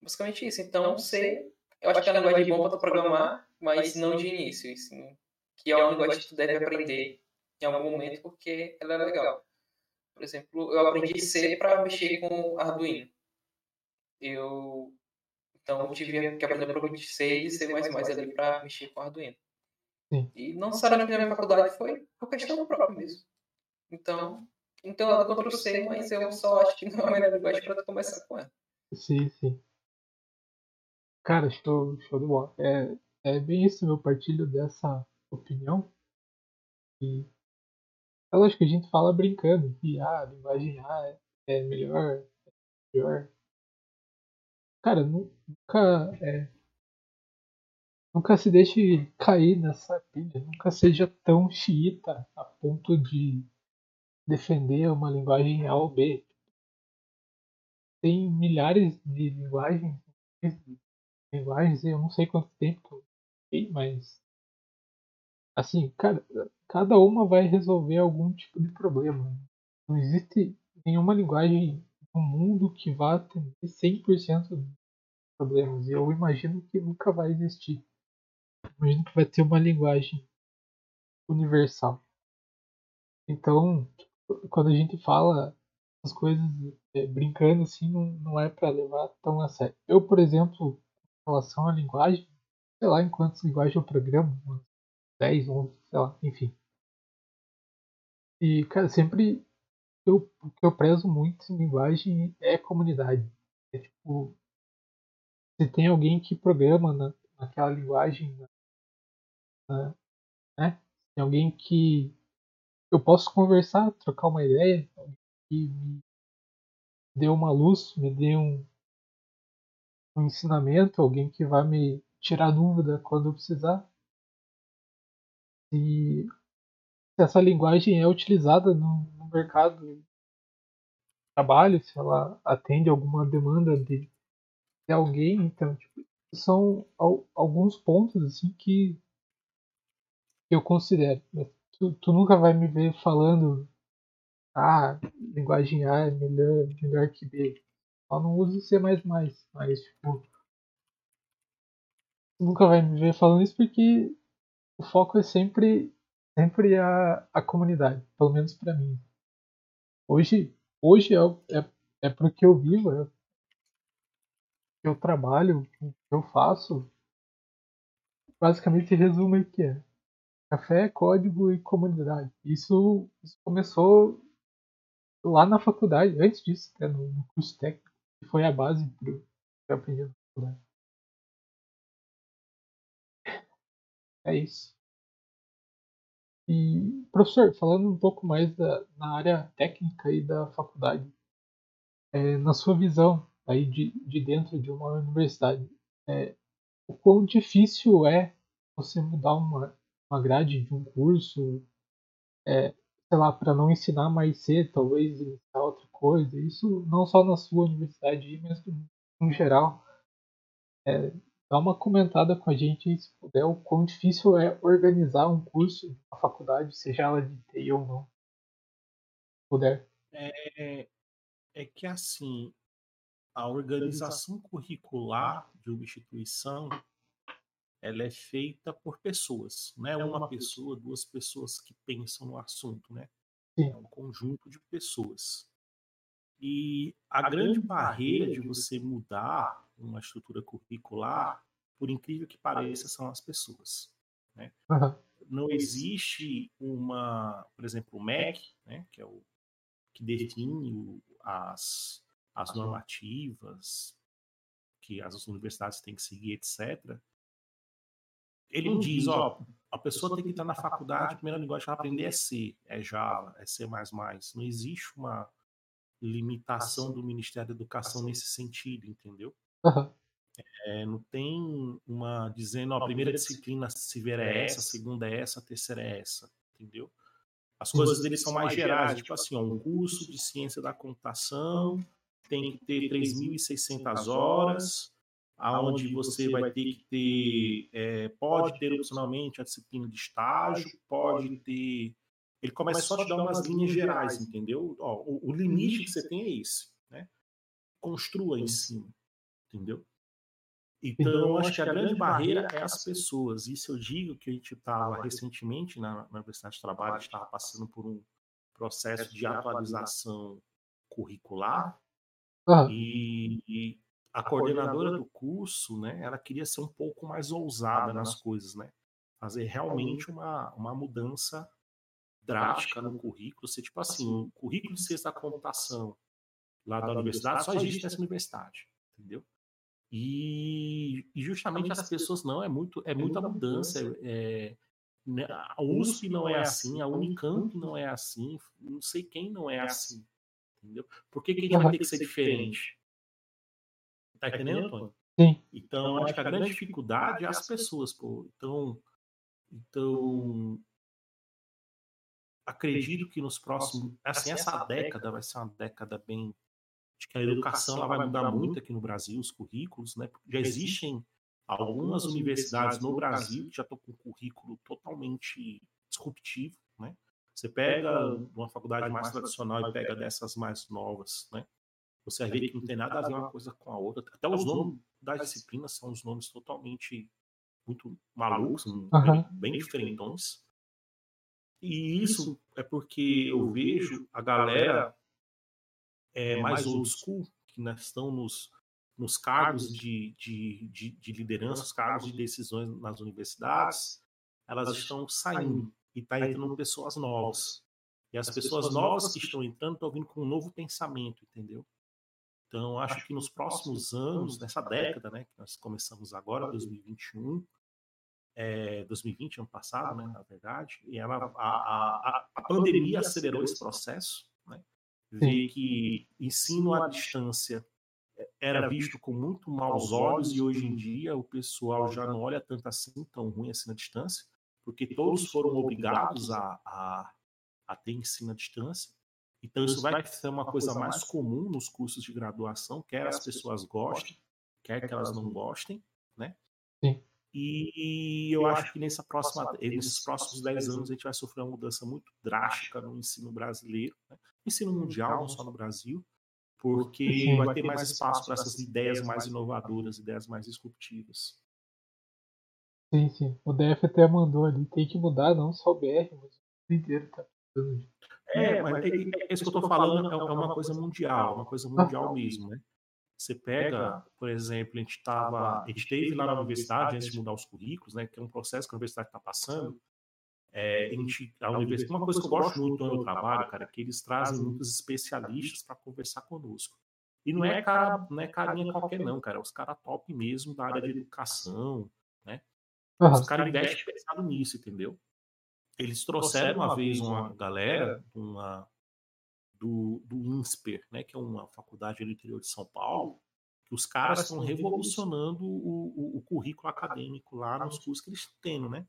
Basicamente isso. Então, C, eu acho que é uma linguagem boa para programar, mas não de início. Assim, que é uma linguagem que tu deve aprender em algum momento porque ela é legal. Por exemplo, eu aprendi C para mexer com Arduino. Eu então eu tive que aprender programa de C e C++ ali para mexer com Arduino. Sim. E não necessariamente na minha faculdade foi por questão própria mesmo. Então, então nada contra o C, mas eu só acho que não é a melhor linguagem para começar com ela. Sim, sim. Cara, show, show de bola. É, é bem isso, meu partilho dessa opinião. E é lógico que a gente fala brincando que ah, a linguagem A é, é melhor, é melhor. Cara, nunca é, nunca se deixe cair nessa pilha, nunca seja tão xiita a ponto de defender uma linguagem A ou B. Tem milhares de linguagens, linguagens, eu não sei quanto tempo tem, mas assim, cada, cada uma vai resolver algum tipo de problema. Não existe nenhuma linguagem no mundo que vá atender 100% dos problemas. E eu imagino que nunca vai existir. Imagino que vai ter uma linguagem universal. Então, quando a gente fala as coisas é, brincando assim, não, não é para levar tão a sério. Eu, por exemplo, em relação à linguagem, sei lá em quantas linguagens eu programo, 10, 11, sei lá, enfim. E, cara, sempre eu, o que eu prezo muito em linguagem é comunidade. É tipo, se tem alguém que programa na, naquela linguagem, na, né? Tem alguém que eu posso conversar, trocar uma ideia, que me dê uma luz, me dê um, um ensinamento, alguém que vai me tirar dúvida quando eu precisar. E se essa linguagem é utilizada no, no mercado de trabalho, se ela atende alguma demanda de, de alguém, então tipo, são alguns pontos assim que eu considero. Tu, tu, nunca vai me ver falando ah, linguagem A é melhor, melhor que B. Só não uso C++, mas tipo tu nunca vai me ver falando isso porque o foco é sempre sempre a, a comunidade, pelo menos para mim. Hoje, hoje é, é, é pro que eu vivo, é que eu trabalho, o que eu faço. Basicamente resume o que é. Café, código e comunidade. Isso, isso começou lá na faculdade, antes disso, né, no, no curso técnico, que foi a base que eu aprendi na faculdade. É isso. E, professor, falando um pouco mais da, na área técnica e da faculdade, é, na sua visão aí de, de dentro de uma universidade, é, o quão difícil é você mudar uma, uma grade de um curso, é, sei lá, para não ensinar mais cedo, talvez iniciar outra coisa, isso não só na sua universidade, mas no geral. É, dá uma comentada com a gente, se puder, o quão difícil é organizar um curso na faculdade, seja ela de TI ou não. Se puder. É, é que assim, a organização curricular de uma instituição ela é feita por pessoas, não é uma pessoa, duas pessoas que pensam no assunto, né? É um conjunto de pessoas. E a grande barreira de você mudar uma estrutura curricular, por incrível que pareça, são as pessoas. Né? Uhum. Não existe uma, por exemplo, o MEC, né, que é o que define as, as normativas que as universidades têm que seguir, etc. Ele não diz, ó, a pessoa tem que estar na faculdade, a primeira linguagem que vai aprender é C, é Java, é C++. Não existe uma limitação do Ministério da Educação nesse sentido, entendeu? Uhum. É, não tem uma dizendo, ó, a primeira disciplina se ver é essa, a segunda é essa, a terceira é essa, entendeu? As coisas deles são mais gerais, tipo assim, ó, um curso de ciência da computação tem que ter 3.600 horas, aonde você vai ter que ter, é, pode ter opcionalmente a disciplina de estágio, pode ter. Ele começa só a te dar umas linhas gerais, entendeu? Ó, o, o limite que você tem é esse, né? Construa em cima, entendeu? Então, acho que a grande barreira é as pessoas. Isso eu digo que a gente estava recentemente na, na Universidade de Trabalho, estava passando por um processo de atualização curricular e, e, a coordenadora do curso, né, ela queria ser um pouco mais ousada nas coisas, né? Fazer realmente uma, uma mudança drástica no currículo, ser tipo assim, o currículo de ciência da computação lá da universidade só existe nessa universidade, entendeu? E, e justamente as pessoas não, é muito é muita mudança. É, né, a USP não é assim, a Unicamp não é assim, não sei quem não é assim. Entendeu? Por que, que a gente vai ter que ser diferente? Tá entendendo, Antônio? Sim. Então, acho que a grande dificuldade é as pessoas, pô. Então, então acredito que nos próximos, assim, essa década vai ser uma década bem Acho que a educação ela vai mudar muito aqui no Brasil, os currículos, né? Já existem algumas universidades no Brasil que já estão com um currículo totalmente disruptivo, né? Você pega uma faculdade mais tradicional e pega dessas mais novas, né? Você vai ver que não tem nada a ver uma coisa com a outra. Até os nomes das disciplinas são os nomes totalmente muito malucos, uhum. bem, bem diferentões. E isso é porque eu vejo a galera é, mais old school, que né, estão nos, nos cargos de, de, de, de liderança, os cargos de decisões nas universidades, elas estão saindo e está entrando pessoas novas. E as pessoas novas que estão entrando estão vindo com um novo pensamento, entendeu? Então, acho que nos próximos anos, nessa década, né, que nós começamos agora, 2021, é, 2020, ano passado, né, na verdade, e ela, a, a, a pandemia acelerou esse processo, né? ver que ensino à distância era visto com muito maus olhos e hoje em dia o pessoal já não olha tanto assim, tão ruim assim na distância, porque todos foram obrigados a, a, a ter ensino à distância. Então isso vai ser uma coisa mais comum nos cursos de graduação, quer as pessoas gostem, quer que elas não gostem, né? Sim. E eu acho que nessa próxima, nesses próximos 10 anos a gente vai sofrer uma mudança muito drástica no ensino brasileiro, né? ensino mundial, não só no Brasil, porque vai ter mais espaço para essas ideias mais inovadoras, ideias mais disruptivas. Sim, sim. O DF até mandou ali, tem que mudar não só o BR, mas o inteiro tá É, mas é, é, é, isso que eu estou falando é, é uma coisa mundial, uma coisa mundial mesmo, né? Você pega, por exemplo, a gente tava, a gente teve lá na universidade antes de mudar os currículos, né? Que é um processo que a universidade está passando. É, a, gente, a universidade, uma coisa que eu gosto muito do meu trabalho, cara, é que eles trazem muitos especialistas para conversar conosco. E não é cara, não é carinha qualquer não, cara. Os caras top mesmo da área de educação, né? Os caras investem pensado nisso, entendeu? Eles trouxeram uma vez uma galera uma, do, do INSPER, né, que é uma faculdade do interior de São Paulo, que os caras estão revolucionando o, o, o, currículo acadêmico lá nos cursos que eles tendo, né?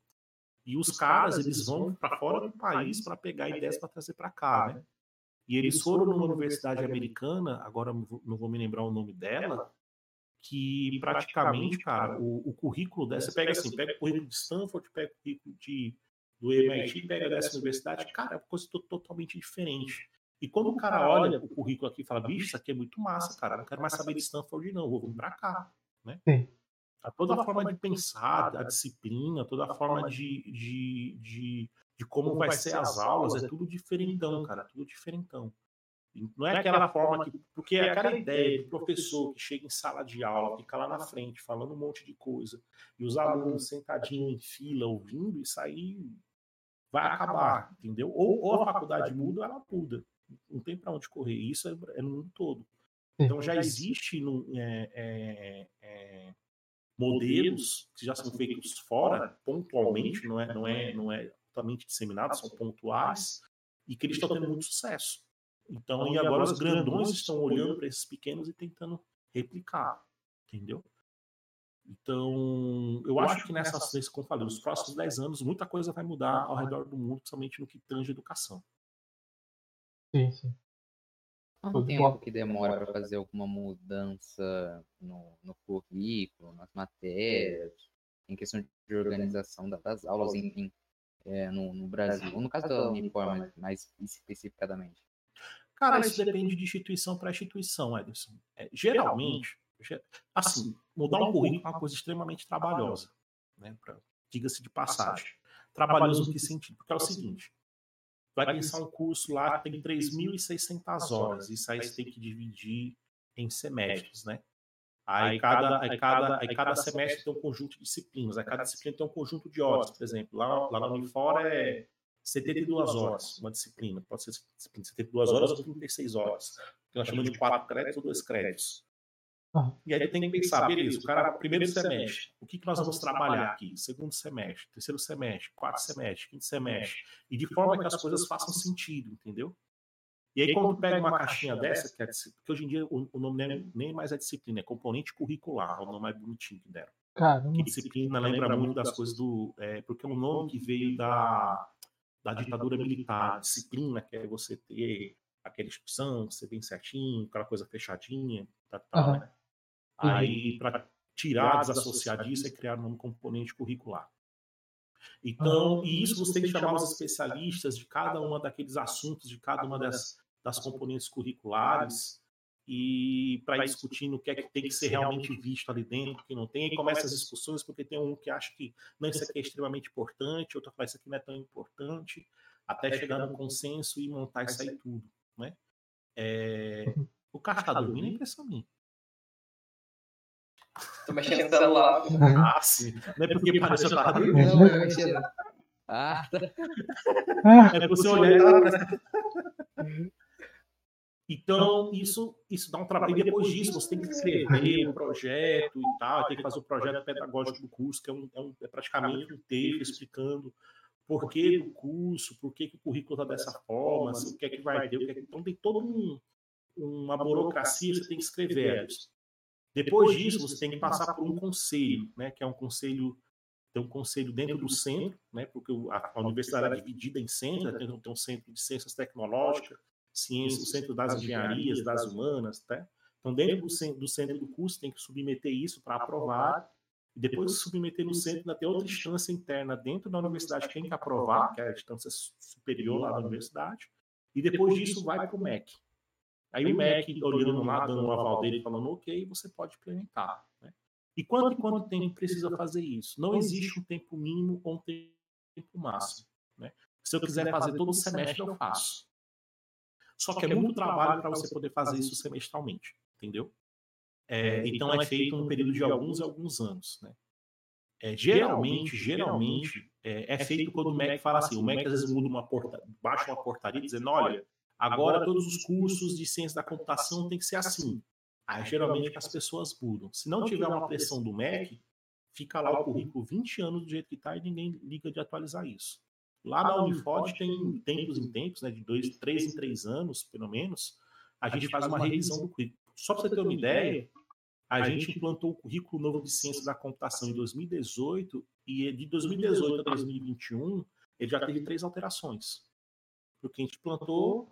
E os caras, eles vão para fora do país para pegar ideias para trazer para cá, né? E eles foram numa universidade americana, agora não vou me lembrar o nome dela, que praticamente, cara, o, o currículo dessa, você pega assim, pega o currículo de Stanford, pega o currículo de, do MIT, pega dessa universidade, cara, é uma coisa totalmente diferente. E quando o cara olha o currículo aqui e fala, bicho, isso aqui é muito massa, cara, não quero mais saber de Stanford, não, vou vir para cá, né? Sim. A toda a forma de pensar, a disciplina, toda a forma de, de, de, de como vai ser as aulas, é tudo diferentão, cara, tudo diferentão. Não é aquela forma que. Porque é aquela ideia do professor que chega em sala de aula, fica lá na frente falando um monte de coisa, e os alunos sentadinhos em fila ouvindo, isso aí vai acabar, entendeu? Ou, ou a faculdade muda ou ela muda não tem para onde correr. Isso é, é, no mundo todo. Então já existe no, é, é, é, modelos que já são feitos fora, pontualmente, não é, não é, não é totalmente disseminados, são pontuais, e que eles estão tendo muito sucesso. Então, e agora os grandões estão olhando para esses pequenos e tentando replicar, entendeu? Então, eu acho que nessa, nesse, como falei, nos próximos 10 anos, muita coisa vai mudar ao redor do mundo, principalmente no que tange educação. Sim, sim. Quanto tempo que demora para fazer alguma mudança no, no currículo, nas matérias, em questão de organização das aulas, enfim, é, no, no Brasil? Ou no caso da Uniforme, mais especificadamente? Cara, isso depende de instituição para instituição, Ederson. É, geralmente, assim, mudar um currículo é uma coisa extremamente trabalhosa, né? Diga-se de passagem. Trabalhoso em que sentido? Porque é o seguinte: vai pensar um curso lá que tem 3.600 horas, isso aí você tem que dividir em semestres, né? Aí cada, aí, cada, aí cada semestre tem um conjunto de disciplinas, aí cada disciplina tem um conjunto de horas, por exemplo. Lá, lá na Unifora é 72 horas uma disciplina, pode ser disciplina de 72 horas ou 36 horas, que nós chamamos de 4 créditos ou 2 créditos. E aí tem que pensar, beleza, o cara, primeiro semestre, o que, que nós vamos trabalhar aqui? Segundo semestre, terceiro semestre, quarto semestre, quinto semestre. E de forma que as coisas façam sentido, entendeu? E aí, quando tu pega uma caixinha dessa, que, é, que hoje em dia o, o nome nem, nem mais é disciplina, é componente curricular, é o nome mais bonitinho que deram. Caramba. Que disciplina lembra muito das coisas do. É, porque é um nome que veio da, da ditadura militar. Disciplina, que é você ter aquela instrução, ser bem certinho, aquela coisa fechadinha, tá, tá, uhum. né? Aí, para tirar, desassociar disso, é criar um componente curricular. Então, e isso você tem que chamar os especialistas de cada uma daqueles assuntos, de cada uma das, das componentes curriculares, e para ir discutindo o que é que tem que ser realmente visto ali dentro, o que não tem, e começa as discussões, porque tem um que acha que não, isso aqui é extremamente importante, outro fala isso aqui não é tão importante, até chegar no consenso e montar isso aí tudo. Né? É... O dormindo, é impressão minha. Tô mexendo no celular. Ah, sim. Não é porque pareceu que eu tava dormindo. Não, eu mexendo. Ah, tá. É você olhar e tava Então, isso, isso dá um trabalho. E depois disso, você tem que escrever o um projeto e tal, tem que fazer o projeto pedagógico do curso, que é, um, é, um, é praticamente um texto explicando por que do curso, por que, que o currículo está dessa forma, o que é que vai ter, o que é que... Então, tem toda um, uma burocracia que você tem que escrever. Depois disso, você tem que passar por um conselho, né, que é um conselho tem um conselho dentro do centro, né, porque a, universidade é dividida em centros, né, tem, tem um centro de ciências tecnológicas, ciências, o centro das engenharias, das humanas, tá? Então, dentro do centro, do centro do curso, tem que submeter isso para aprovar, e depois de submeter no centro, ainda tem outra instância interna dentro da universidade que tem que aprovar, que é a instância superior lá da universidade, e depois disso vai para o MEC. Aí o MEC olhando lá, dando um aval dele, falando ok, você pode implementar. Né? E quanto e quanto tempo precisa fazer isso? Não existe um tempo mínimo ou um tempo máximo. Né? Se eu quiser fazer todo semestre, eu faço. Só que é muito trabalho para você poder fazer isso semestralmente, entendeu? É, é então, então é, é feito num período de alguns e alguns anos, né? É, geralmente, geralmente é, é, feito quando o MEC fala assim, o MEC às vezes muda uma porta, baixa uma portaria dizendo, olha, Agora, todos os cursos de ciência da computação têm que ser assim. Aí, geralmente, as pessoas mudam. Se não tiver uma pressão do MEC, fica lá o currículo 20 anos do jeito que está e ninguém liga de atualizar isso. Lá na Unifod tem tempos em tempos, né, de dois, três em três anos, pelo menos, a gente faz uma revisão do currículo. Só para você ter uma ideia, a gente implantou o currículo novo de ciência da computação em 2018 e de 2018 a 2021 ele já teve três alterações. Porque a gente implantou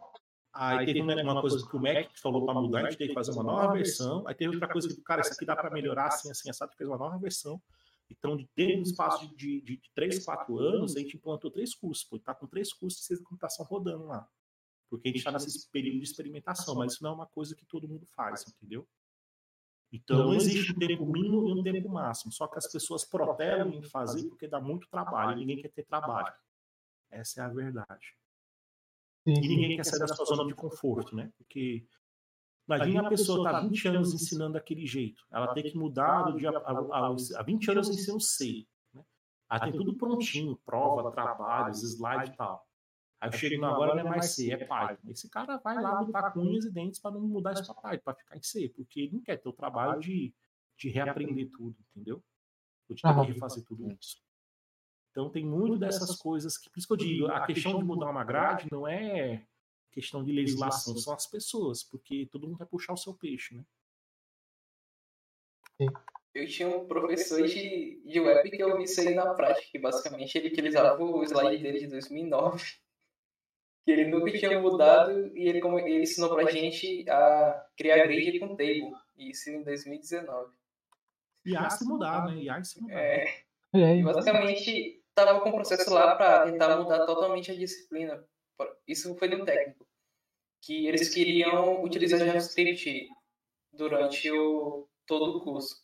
Aí teve uma coisa que o Mac falou para mudar, a gente teve que fazer uma nova versão. Aí teve outra coisa que, cara, isso aqui dá para melhorar assim, assim, assado, fez uma nova versão. Então, dentro do espaço de, de, de 3, 4 anos, a gente implantou três cursos. Pô, tá com três cursos de ciência da computação rodando lá. Porque a gente está nesse período de experimentação, mas isso não é uma coisa que todo mundo faz, entendeu? Então, não existe um tempo mínimo e um tempo máximo. Só que as pessoas protelam em fazer porque dá muito trabalho. Ninguém quer ter trabalho. Essa é a verdade. Sim, e ninguém quer sair da sua zona de conforto, né? Porque imagina a pessoa estar tá 20 anos ensinando daquele jeito. Ela tem que mudar do dia a, a, a 20 anos ensino C. Né? Ela tem tudo prontinho, prova, trabalhos, slide e tal. Aí eu chego agora não é mais C, é Python. Esse cara vai lá lutar com unhas e dentes para não mudar isso para Python, para ficar em C, porque ele não quer ter o trabalho de, de reaprender tudo, entendeu? Ou de ter que refazer tudo isso. Então tem muito dessas coisas que, por isso que eu digo, a questão de mudar uma grade não é questão de legislação, são as pessoas, porque todo mundo vai puxar o seu peixe, né? Sim. eu tinha um professor de, de web que eu vi isso aí na prática, que basicamente ele utilizava o slide dele de 2009, que ele nunca tinha mudado e ele, como, ele ensinou pra gente a criar grid com table, isso em 2019. E há se mudar, né? E há se mudar. É, É, e basicamente tava com um processo lá para tentar mudar totalmente a disciplina. Isso foi no técnico, que eles queriam utilizar JavaScript durante o, todo o curso.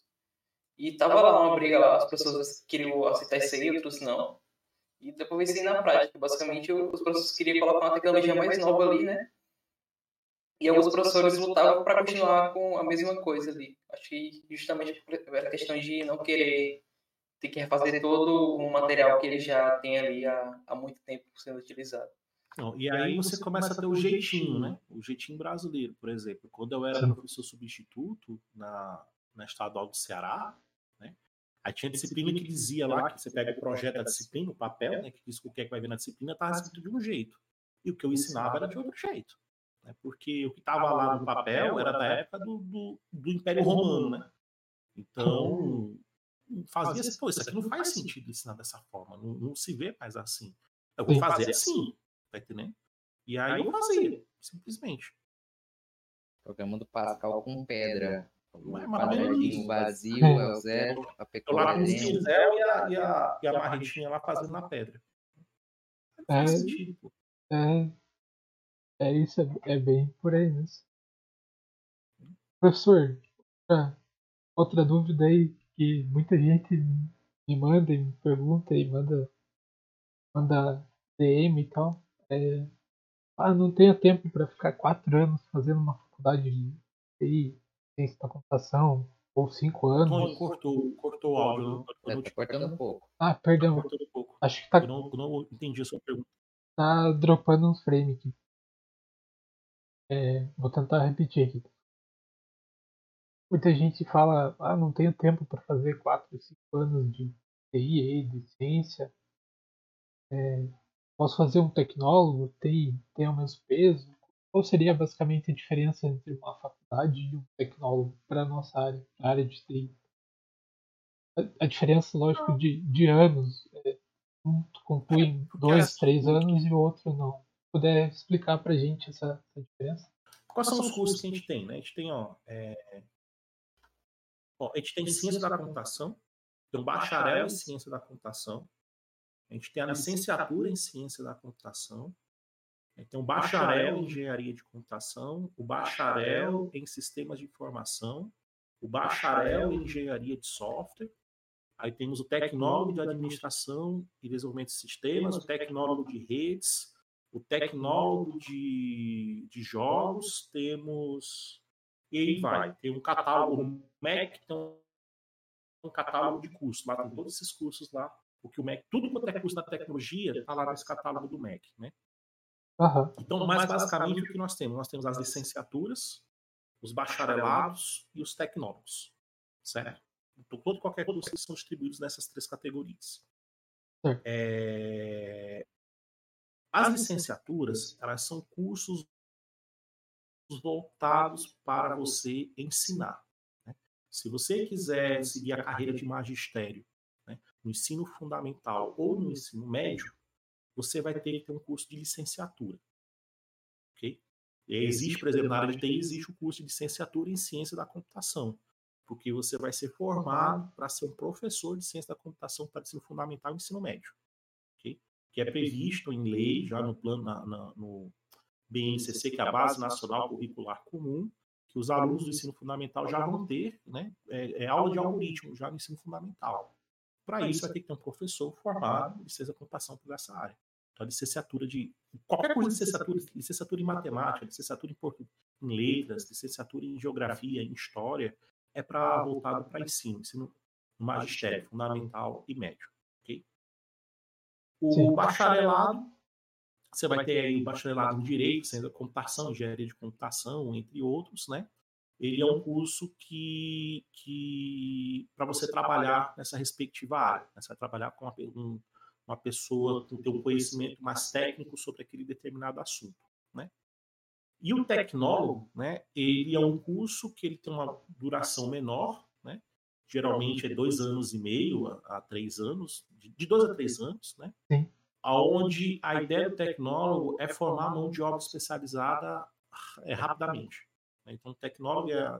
E tava lá uma briga lá, as pessoas queriam aceitar isso aí, outros não. E depois eu na prática. Basicamente, os professores queriam colocar uma tecnologia mais nova ali, né? E alguns professores lutavam para continuar com a mesma coisa ali. Acho que justamente era questão de não querer ter que refazer todo o material que ele já tem ali há, há muito tempo sendo utilizado. Não, e aí você começa a ter o jeitinho, né? O jeitinho brasileiro, por exemplo. Quando eu era professor substituto na, na estadual do Ceará, né? Aí tinha disciplina que dizia lá que você pega o projeto da disciplina, o papel, né? Que diz o que é que vai ver na disciplina, estava escrito de um jeito. E o que eu ensinava era de outro jeito. Né? Porque o que estava lá no papel era da época do, do, do Império Romano, né? Então, fazia assim, pô, isso aqui não faz sentido ensinar dessa forma, não, não se vê mais assim. Eu vou fazer assim, tá entendendo? E aí eu fazia, simplesmente. Programando Pascal com pedra. O É ou menos quadradinho isso. vazio é o zero, a Eu lá pecuária com o dentro. pincel e a, e, a, e a marretinha lá fazendo na pedra. Não faz É. sentido, pô. É, é isso, é, é bem por aí mesmo. Professor, outra, outra dúvida aí que muita gente me manda e me pergunta e manda, manda DM e tal. É, ah, não tenho tempo para ficar quatro anos fazendo uma faculdade de TI, ciência da computação, ou cinco anos. cortou, cortou o áudio. Eu, eu É, não tá te cortando um pouco. Ah, tá perdão, cortando um pouco. acho que tá, Eu não, eu não entendi a sua pergunta. tá dropando uns frames aqui. É, vou tentar repetir aqui. Muita gente fala, ah, não tenho tempo para fazer 4, 5 anos de TI, de ciência. É, posso fazer um tecnólogo, TI tem o mesmo peso? Qual seria basicamente a diferença entre uma faculdade e um tecnólogo para a nossa área, a área de TI? A, a diferença, lógico, de, de anos. É, um conclui dois, assim, três anos e o outro não. Se puder explicar pra gente essa, essa diferença? Quais são os cursos que a gente tem, né? A gente tem, ó, é... ó, a gente tem ciência da computação, tem um bacharel em ciência da computação, a gente tem a licenciatura em ciência da computação, a gente tem um bacharel. em engenharia de computação, o bacharel em sistemas de informação, o bacharel em engenharia de software, aí temos o tecnólogo de administração e desenvolvimento de sistemas, o tecnólogo de redes, o tecnólogo de, de jogos, temos. E aí vai. Tem um catálogo, o MEC tem um catálogo de cursos. Lá tem todos esses cursos lá. Porque o MEC, tudo quanto é curso da tecnologia, está lá nesse catálogo do MEC. Né? Aham, Então, mais basicamente, o que nós temos? Nós temos as licenciaturas, os bacharelados e os tecnólogos. Certo? Então, todo qualquer curso eles são distribuídos nessas três categorias. É, As licenciaturas, elas são cursos voltados para você ensinar. né? Se você quiser seguir a carreira de magistério né, no ensino fundamental ou no ensino médio, você vai ter que ter um curso de licenciatura. Existe, por exemplo, na área de TI, existe o curso de licenciatura em ciência da computação, porque você vai ser formado para ser um professor de ciência da computação para ensino fundamental e ensino médio. ok? Que é previsto em lei, já no plano, na- na- no BNCC, que é a Base Nacional Curricular Comum, que os alunos do ensino fundamental já vão ter né, é, é aula de algoritmo já no ensino fundamental. Para isso, vai ter que ter um professor formado em da computação por essa área. Então, a licenciatura de. Qualquer coisa de licenciatura, licenciatura em matemática, licenciatura em, portu, em letras, licenciatura em geografia, em história, é para voltado para ensino, ensino no magistério, fundamental e médio. ok? O Sim. bacharelado, você vai ter aí o bacharelado em Direito, da computação, engenharia de computação, entre outros, né? Ele é um curso que, que para você trabalhar nessa respectiva área, né? você vai trabalhar com uma, um- uma pessoa que tem um conhecimento mais técnico sobre aquele determinado assunto, né? E o tecnólogo, né? Ele é um curso que ele tem uma duração menor, né? geralmente é dois anos e meio a, a três anos, de, de dois a três anos, né? Sim. Onde a ideia do tecnólogo é formar mão de obra especializada é, rapidamente. Né? Então, tecnólogo é,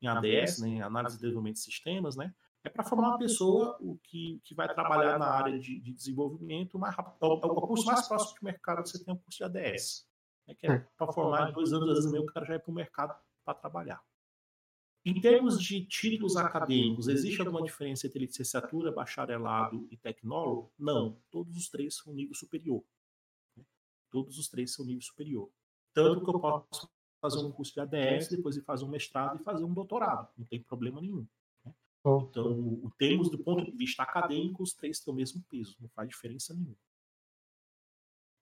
em ADS, né, em Análise de Desenvolvimento de Sistemas, né? É para formar uma pessoa o que, que vai trabalhar na área de, de desenvolvimento mais rápido. É o, é curso mais próximo de mercado que você tem o curso de ADS. Né? Que é para formar em dois anos, anos e meio, o cara já vai para o mercado para trabalhar. Em termos de títulos acadêmicos, existe alguma diferença entre licenciatura, bacharelado e tecnólogo? Não. Todos os três são nível superior. Todos os três são nível superior. Tanto que eu posso fazer um curso de ADS, depois de fazer um mestrado e fazer um doutorado. Não tem problema nenhum. Né? Então, em termos do ponto de vista acadêmico, os três têm o mesmo peso. Não faz diferença nenhuma.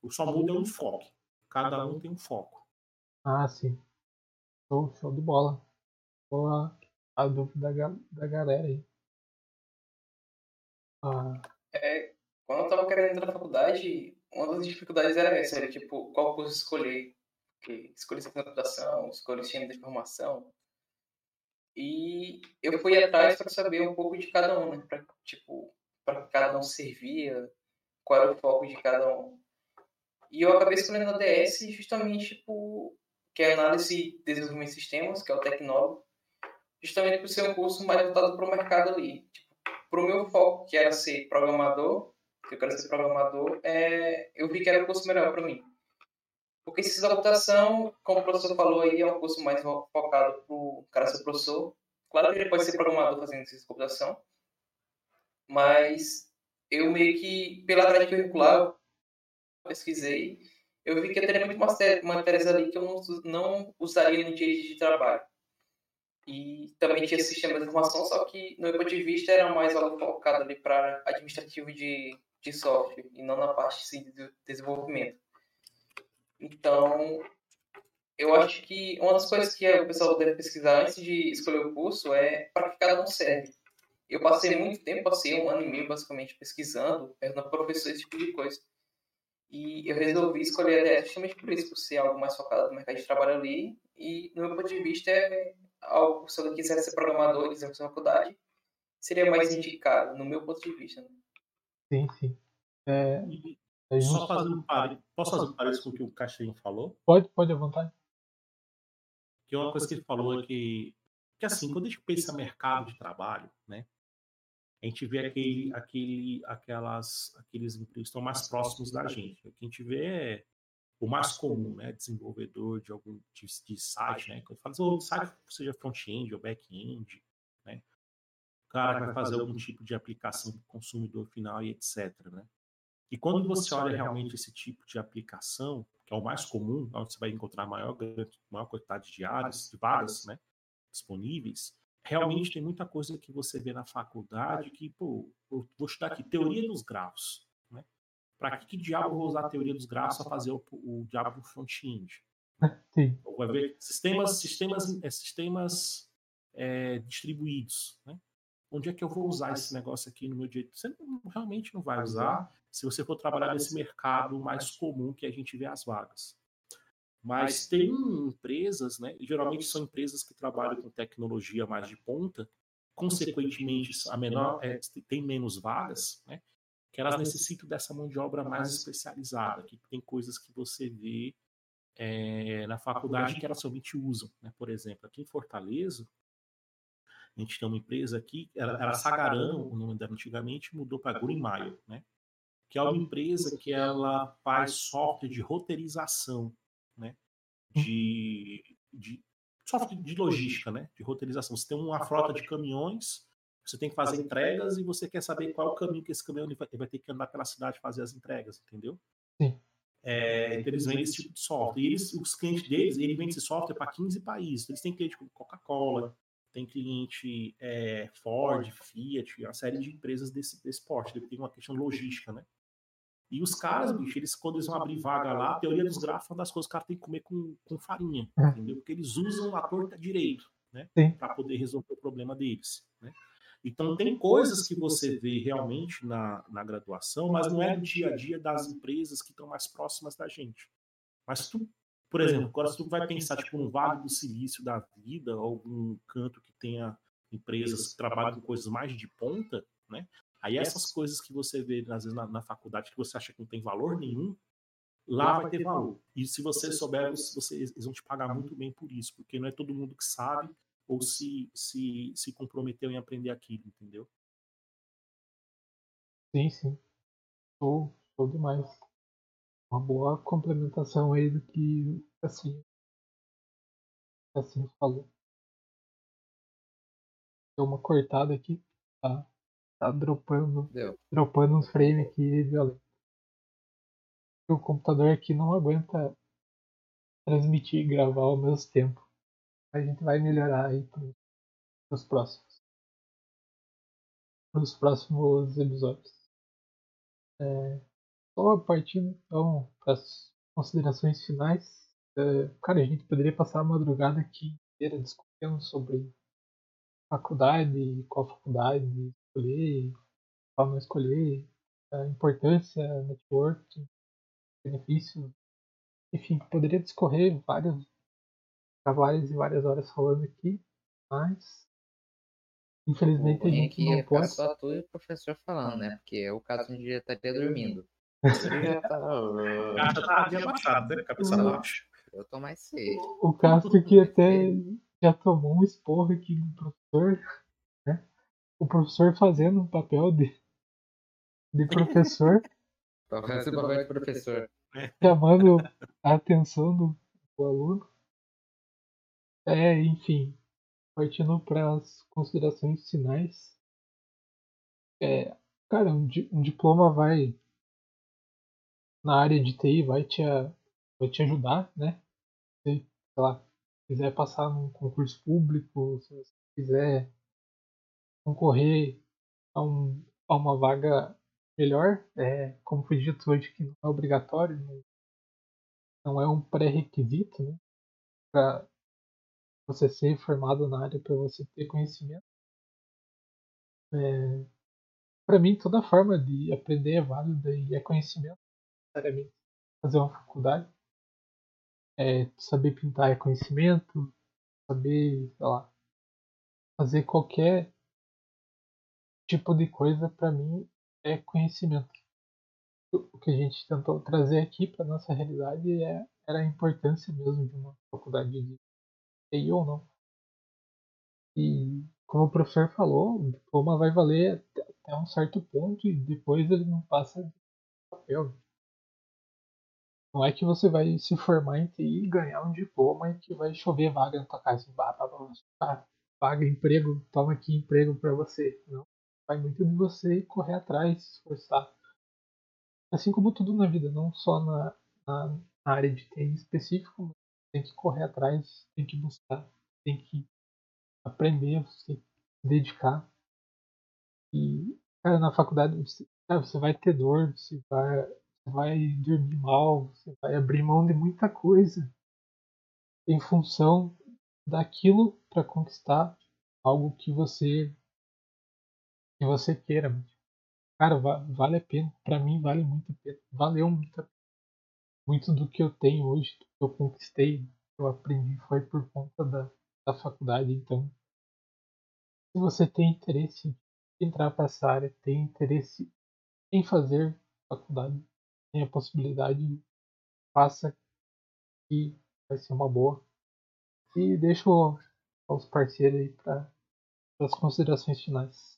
O só muda é o enfoque. Cada um tem um foco. Ah, sim. Show, show de bola a, a dúvida da, da galera aí. Ah. É, quando eu tava querendo entrar na faculdade, uma das dificuldades era essa, era tipo, qual curso escolher. Porque escolhi ciência da computação, escolhi sistema de informação. E eu fui atrás para saber um pouco de cada um, né? Pra, tipo, para cada um servia, qual era o foco de cada um. E eu acabei escolhendo a DS justamente tipo, que é análise de desenvolvimento de sistemas, que é o tecnólogo justamente por ser um curso mais voltado para o mercado ali. Tipo, para o meu foco, que era ser programador, que eu quero ser programador, é, eu vi que era o curso melhor para mim. Porque ciência da computação, como o professor falou aí, é um curso mais focado para o cara ser professor. Claro que ele pode ser programador fazendo ciência da computação, mas eu meio que, pela grade curricular, pesquisei, eu vi que teria muitas matérias ali que eu não, não usaria no dia de trabalho. E também tinha sistema de informação, só que, no meu ponto de vista, era mais algo focado ali para administrativo de, de software e não na parte assim, de desenvolvimento. Então, eu acho que uma das coisas que o pessoal deve pesquisar antes de escolher o curso é para que cada um serve. Eu passei muito tempo, passei um ano e meio basicamente pesquisando, perguntando para professores esse tipo de coisa. E eu resolvi escolher a DS justamente por isso, por ser algo mais focado no mercado de trabalho ali. E, no meu ponto de vista, é algo, se eu quisesse ser programador e quiser fazer faculdade, seria mais indicado, no meu ponto de vista. Né? Sim, sim. É, Só fazendo um posso fazer um parênteses com o que o Caixinho falou? Pode, pode à vontade. Que uma coisa que ele falou é que, que assim, quando a gente pensa mercado de trabalho, né, a gente vê aquele, aquele, aquelas, aqueles empregos que estão mais próximos da gente. O que a gente vê é o mais comum, né? Desenvolvedor de algum de, de site, né? Quando fala assim, site seja front-end ou back-end, né? O cara vai fazer algum tipo de aplicação para o consumidor final e etc, né? E quando você olha realmente esse tipo de aplicação, que é o mais comum, onde você vai encontrar maior, maior quantidade de áreas, de vagas, né? Disponíveis, realmente tem muita coisa que você vê na faculdade que, pô, vou estudar aqui, teoria dos grafos para que, que diabo eu vou usar a teoria dos grafos para fazer o, o diabo front-end? Vai ver sistemas, sistemas, é, sistemas é, distribuídos. Né? Onde é que eu vou usar esse negócio aqui no meu dia? Você não, realmente não vai usar se você for trabalhar nesse mercado mais comum que a gente vê as vagas. Mas tem empresas, né? Geralmente são empresas que trabalham com tecnologia mais de ponta, consequentemente a menor é, tem menos vagas, né? Que elas necessitam dessa mão de obra mais especializada, que tem coisas que você vê é, na faculdade que elas somente usam. Né? Por exemplo, aqui em Fortaleza, a gente tem uma empresa aqui, era, era Sagarano, o nome dela antigamente, mudou para Greenmile, né? que é uma empresa que ela faz software de roteirização, né? de, de software de logística, né? de roteirização. Você tem uma frota de caminhões você tem que fazer entregas e você quer saber qual é o caminho que esse caminhão vai, vai ter que andar pela cidade fazer as entregas, entendeu? Sim. É, então eles vendem esse tipo de software. E eles, os clientes deles, eles vendem esse software para 15 países. Eles têm cliente como Coca-Cola, tem cliente é, Ford, Fiat, uma série de empresas desse, desse porte. Tem uma questão logística, né? E os caras, bicho, eles, quando eles vão abrir vaga lá, a teoria dos grafos é uma das coisas que o cara tem que comer com, com farinha, é. entendeu? Porque eles usam a torta direito, né? Para poder resolver o problema deles, né? Então, tem coisas que você vê realmente na, na graduação, mas não é do dia a dia das empresas que estão mais próximas da gente. Mas tu, por exemplo, agora se tu vai pensar tipo um Vale do Silício da vida, algum canto que tenha empresas que trabalham com coisas mais de ponta, né? Aí essas coisas que você vê, às vezes, na, na faculdade, que você acha que não tem valor nenhum, lá vai ter valor. E se você souber, você, eles vão te pagar muito bem por isso, porque não é todo mundo que sabe ou se, se, se comprometeu em aprender aquilo, entendeu? Sim, sim. Show, show demais. Uma boa complementação aí do que assim, assim falou. Deu uma cortada aqui, tá, tá dropando, Deu. dropando uns frames aqui violento. O computador aqui não aguenta transmitir e gravar ao mesmo tempo. A gente vai melhorar aí pros próximos. Pros próximos episódios. É, só partindo então para as considerações finais. É, cara, a gente poderia passar a madrugada aqui inteira discutindo sobre faculdade, qual faculdade escolher, qual não escolher, a importância, networking, benefícios. Enfim, poderia discorrer várias, várias e várias horas falando aqui, mas infelizmente a gente que não ficar pode. só tu e o professor falando, né? Porque é o caso onde já estaria dormindo. Já tá- tá dia baixado, né? Cabeça baixa. Eu tô mais cedo. O Castro que até já tomou um esporro aqui no professor, né? O professor fazendo um papel de, de professor, Pra fazer o papel de professor. chamando a atenção do, do aluno. É, enfim, partindo para as considerações finais. É, cara, um, di- um diploma vai na área de TI vai te, vai te ajudar, né? Se, sei quiser passar num concurso público, se você quiser concorrer a, um, a uma vaga melhor, é, como foi dito hoje que não é obrigatório, não, não é um pré-requisito, né? Para você ser formado na área, para você ter conhecimento. É, para mim, toda forma de aprender é válida e é conhecimento, necessariamente. Fazer uma faculdade, é, saber pintar é conhecimento, saber, sei lá, fazer qualquer tipo de coisa, para mim, é conhecimento. O que a gente tentou trazer aqui para nossa realidade é, era a importância mesmo de uma faculdade de TI ou não. E como o professor falou, o diploma vai valer até, um certo ponto e depois ele não passa de papel. Não é que você vai se formar em TI e ganhar um diploma e que vai chover vaga na tua casa. Bah, bah, bah, bah, vaga, emprego, toma aqui emprego para você. Não. Vai muito de você correr atrás, se esforçar. Assim como tudo na vida, não só na, na, na área de TI específico, tem que correr atrás, tem que buscar, tem que aprender, você tem que se dedicar. E, cara, na faculdade você, cara, você vai ter dor, você vai, você vai dormir mal, você vai abrir mão de muita coisa em função daquilo para conquistar algo que você que você queira. Cara, va- vale a pena. Pra mim vale muito a pena. Valeu muito a pena. Muito do que eu tenho hoje, que eu conquistei, que eu aprendi foi por conta da, da faculdade. Então, se você tem interesse em entrar para essa área, tem interesse em fazer faculdade, tem a possibilidade, faça que vai ser uma boa. E deixo aos parceiros aí para as considerações finais.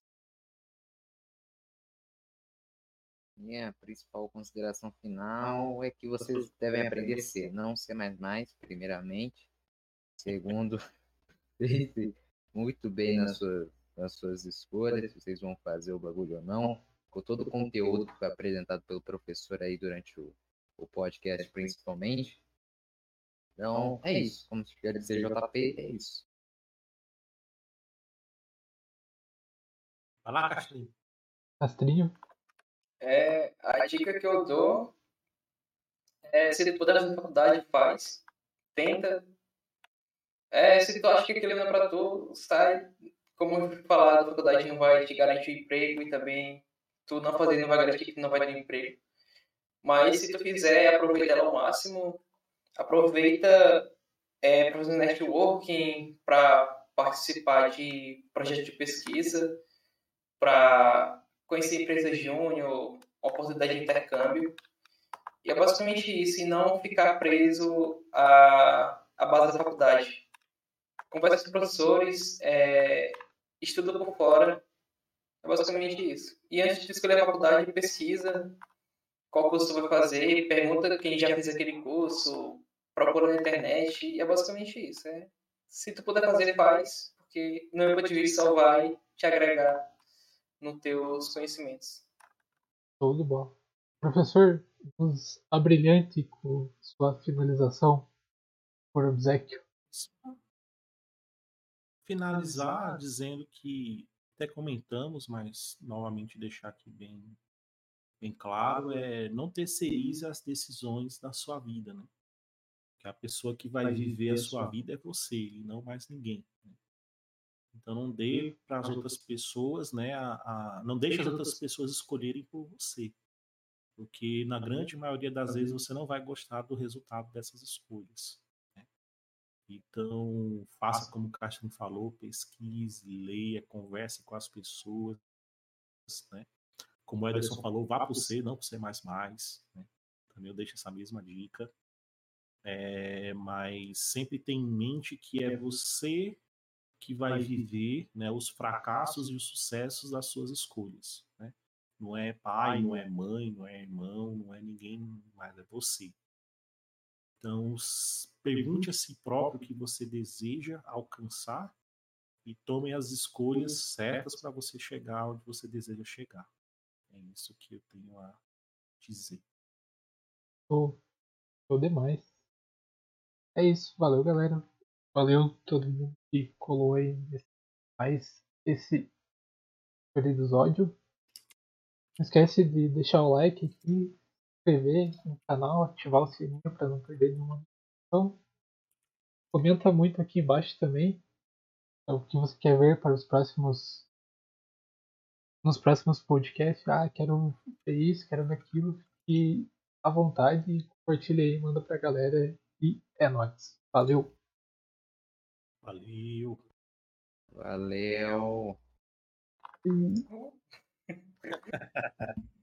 Minha principal consideração final é que vocês devem aprender C, não C++, primeiramente. Segundo, pense muito bem nas suas, nas suas escolhas, se vocês vão fazer o bagulho ou não. Com todo o conteúdo que foi apresentado pelo professor aí durante o, o podcast, principalmente. Então, é isso. Como se quer dizer JP, é isso. Vai lá, Castrinho. Castrinho, É, a dica que eu dou é se tu puder fazer faculdade, faz. Tenta. É, se tu acha que aquilo não é pra tu, sai. Como eu falar, a faculdade não vai te garantir emprego e também tu não fazer não vai garantir que tu não vai ter emprego. Mas se tu fizer, aproveita ela ao máximo. Aproveita é, para fazer networking, para participar de projetos de pesquisa, para conhecer empresas júnior, oportunidade de intercâmbio. E é basicamente isso, e não ficar preso à, à base da faculdade. Conversa com professores, é, estuda por fora, é basicamente isso. E antes de escolher a faculdade, pesquisa qual curso vai fazer, pergunta quem já fez aquele curso, procura na internet, e é basicamente isso. É. Se tu puder fazer, faz, porque ponto de vista só vai te agregar nos teus conhecimentos. Show de bola. Professor, nos abrilhante com sua finalização por obsequio. Finalizar dizendo que até comentamos, mas novamente deixar aqui bem, bem claro, é não terceirize as decisões da sua vida, né? Que a pessoa que vai viver a sua vida é você e não mais ninguém. Então não dê para as outras pessoas, né? A, a, não deixe as outras pessoas escolherem por você. Porque na grande maioria das vezes você não vai gostar do resultado dessas escolhas. Né? Então, faça como o Castro falou, pesquise, leia, converse com as pessoas. Né? Como o Ederson falou, vá para o C, não para o C. Né? Também eu deixo essa mesma dica. É, mas sempre tenha em mente que é você que vai viver né, os fracassos e os sucessos das suas escolhas. Né? Não é pai, não é mãe, não é irmão, não é ninguém, mas é você. Então, pergunte a si próprio o que você deseja alcançar e tome as escolhas certas para você chegar onde você deseja chegar. É isso que eu tenho a dizer. Show, show demais. É isso, valeu galera. Valeu todo mundo que colou aí mais esse episódio. Não esquece de deixar o like aqui, se inscrever no canal, ativar o sininho para não perder nenhuma notificação. Comenta muito aqui embaixo também o que você quer ver para os próximos nos próximos podcasts. Ah, quero ver isso, quero ver aquilo. E à vontade, compartilha aí, manda pra galera e é nóis. Valeu! Valeu. Valeu.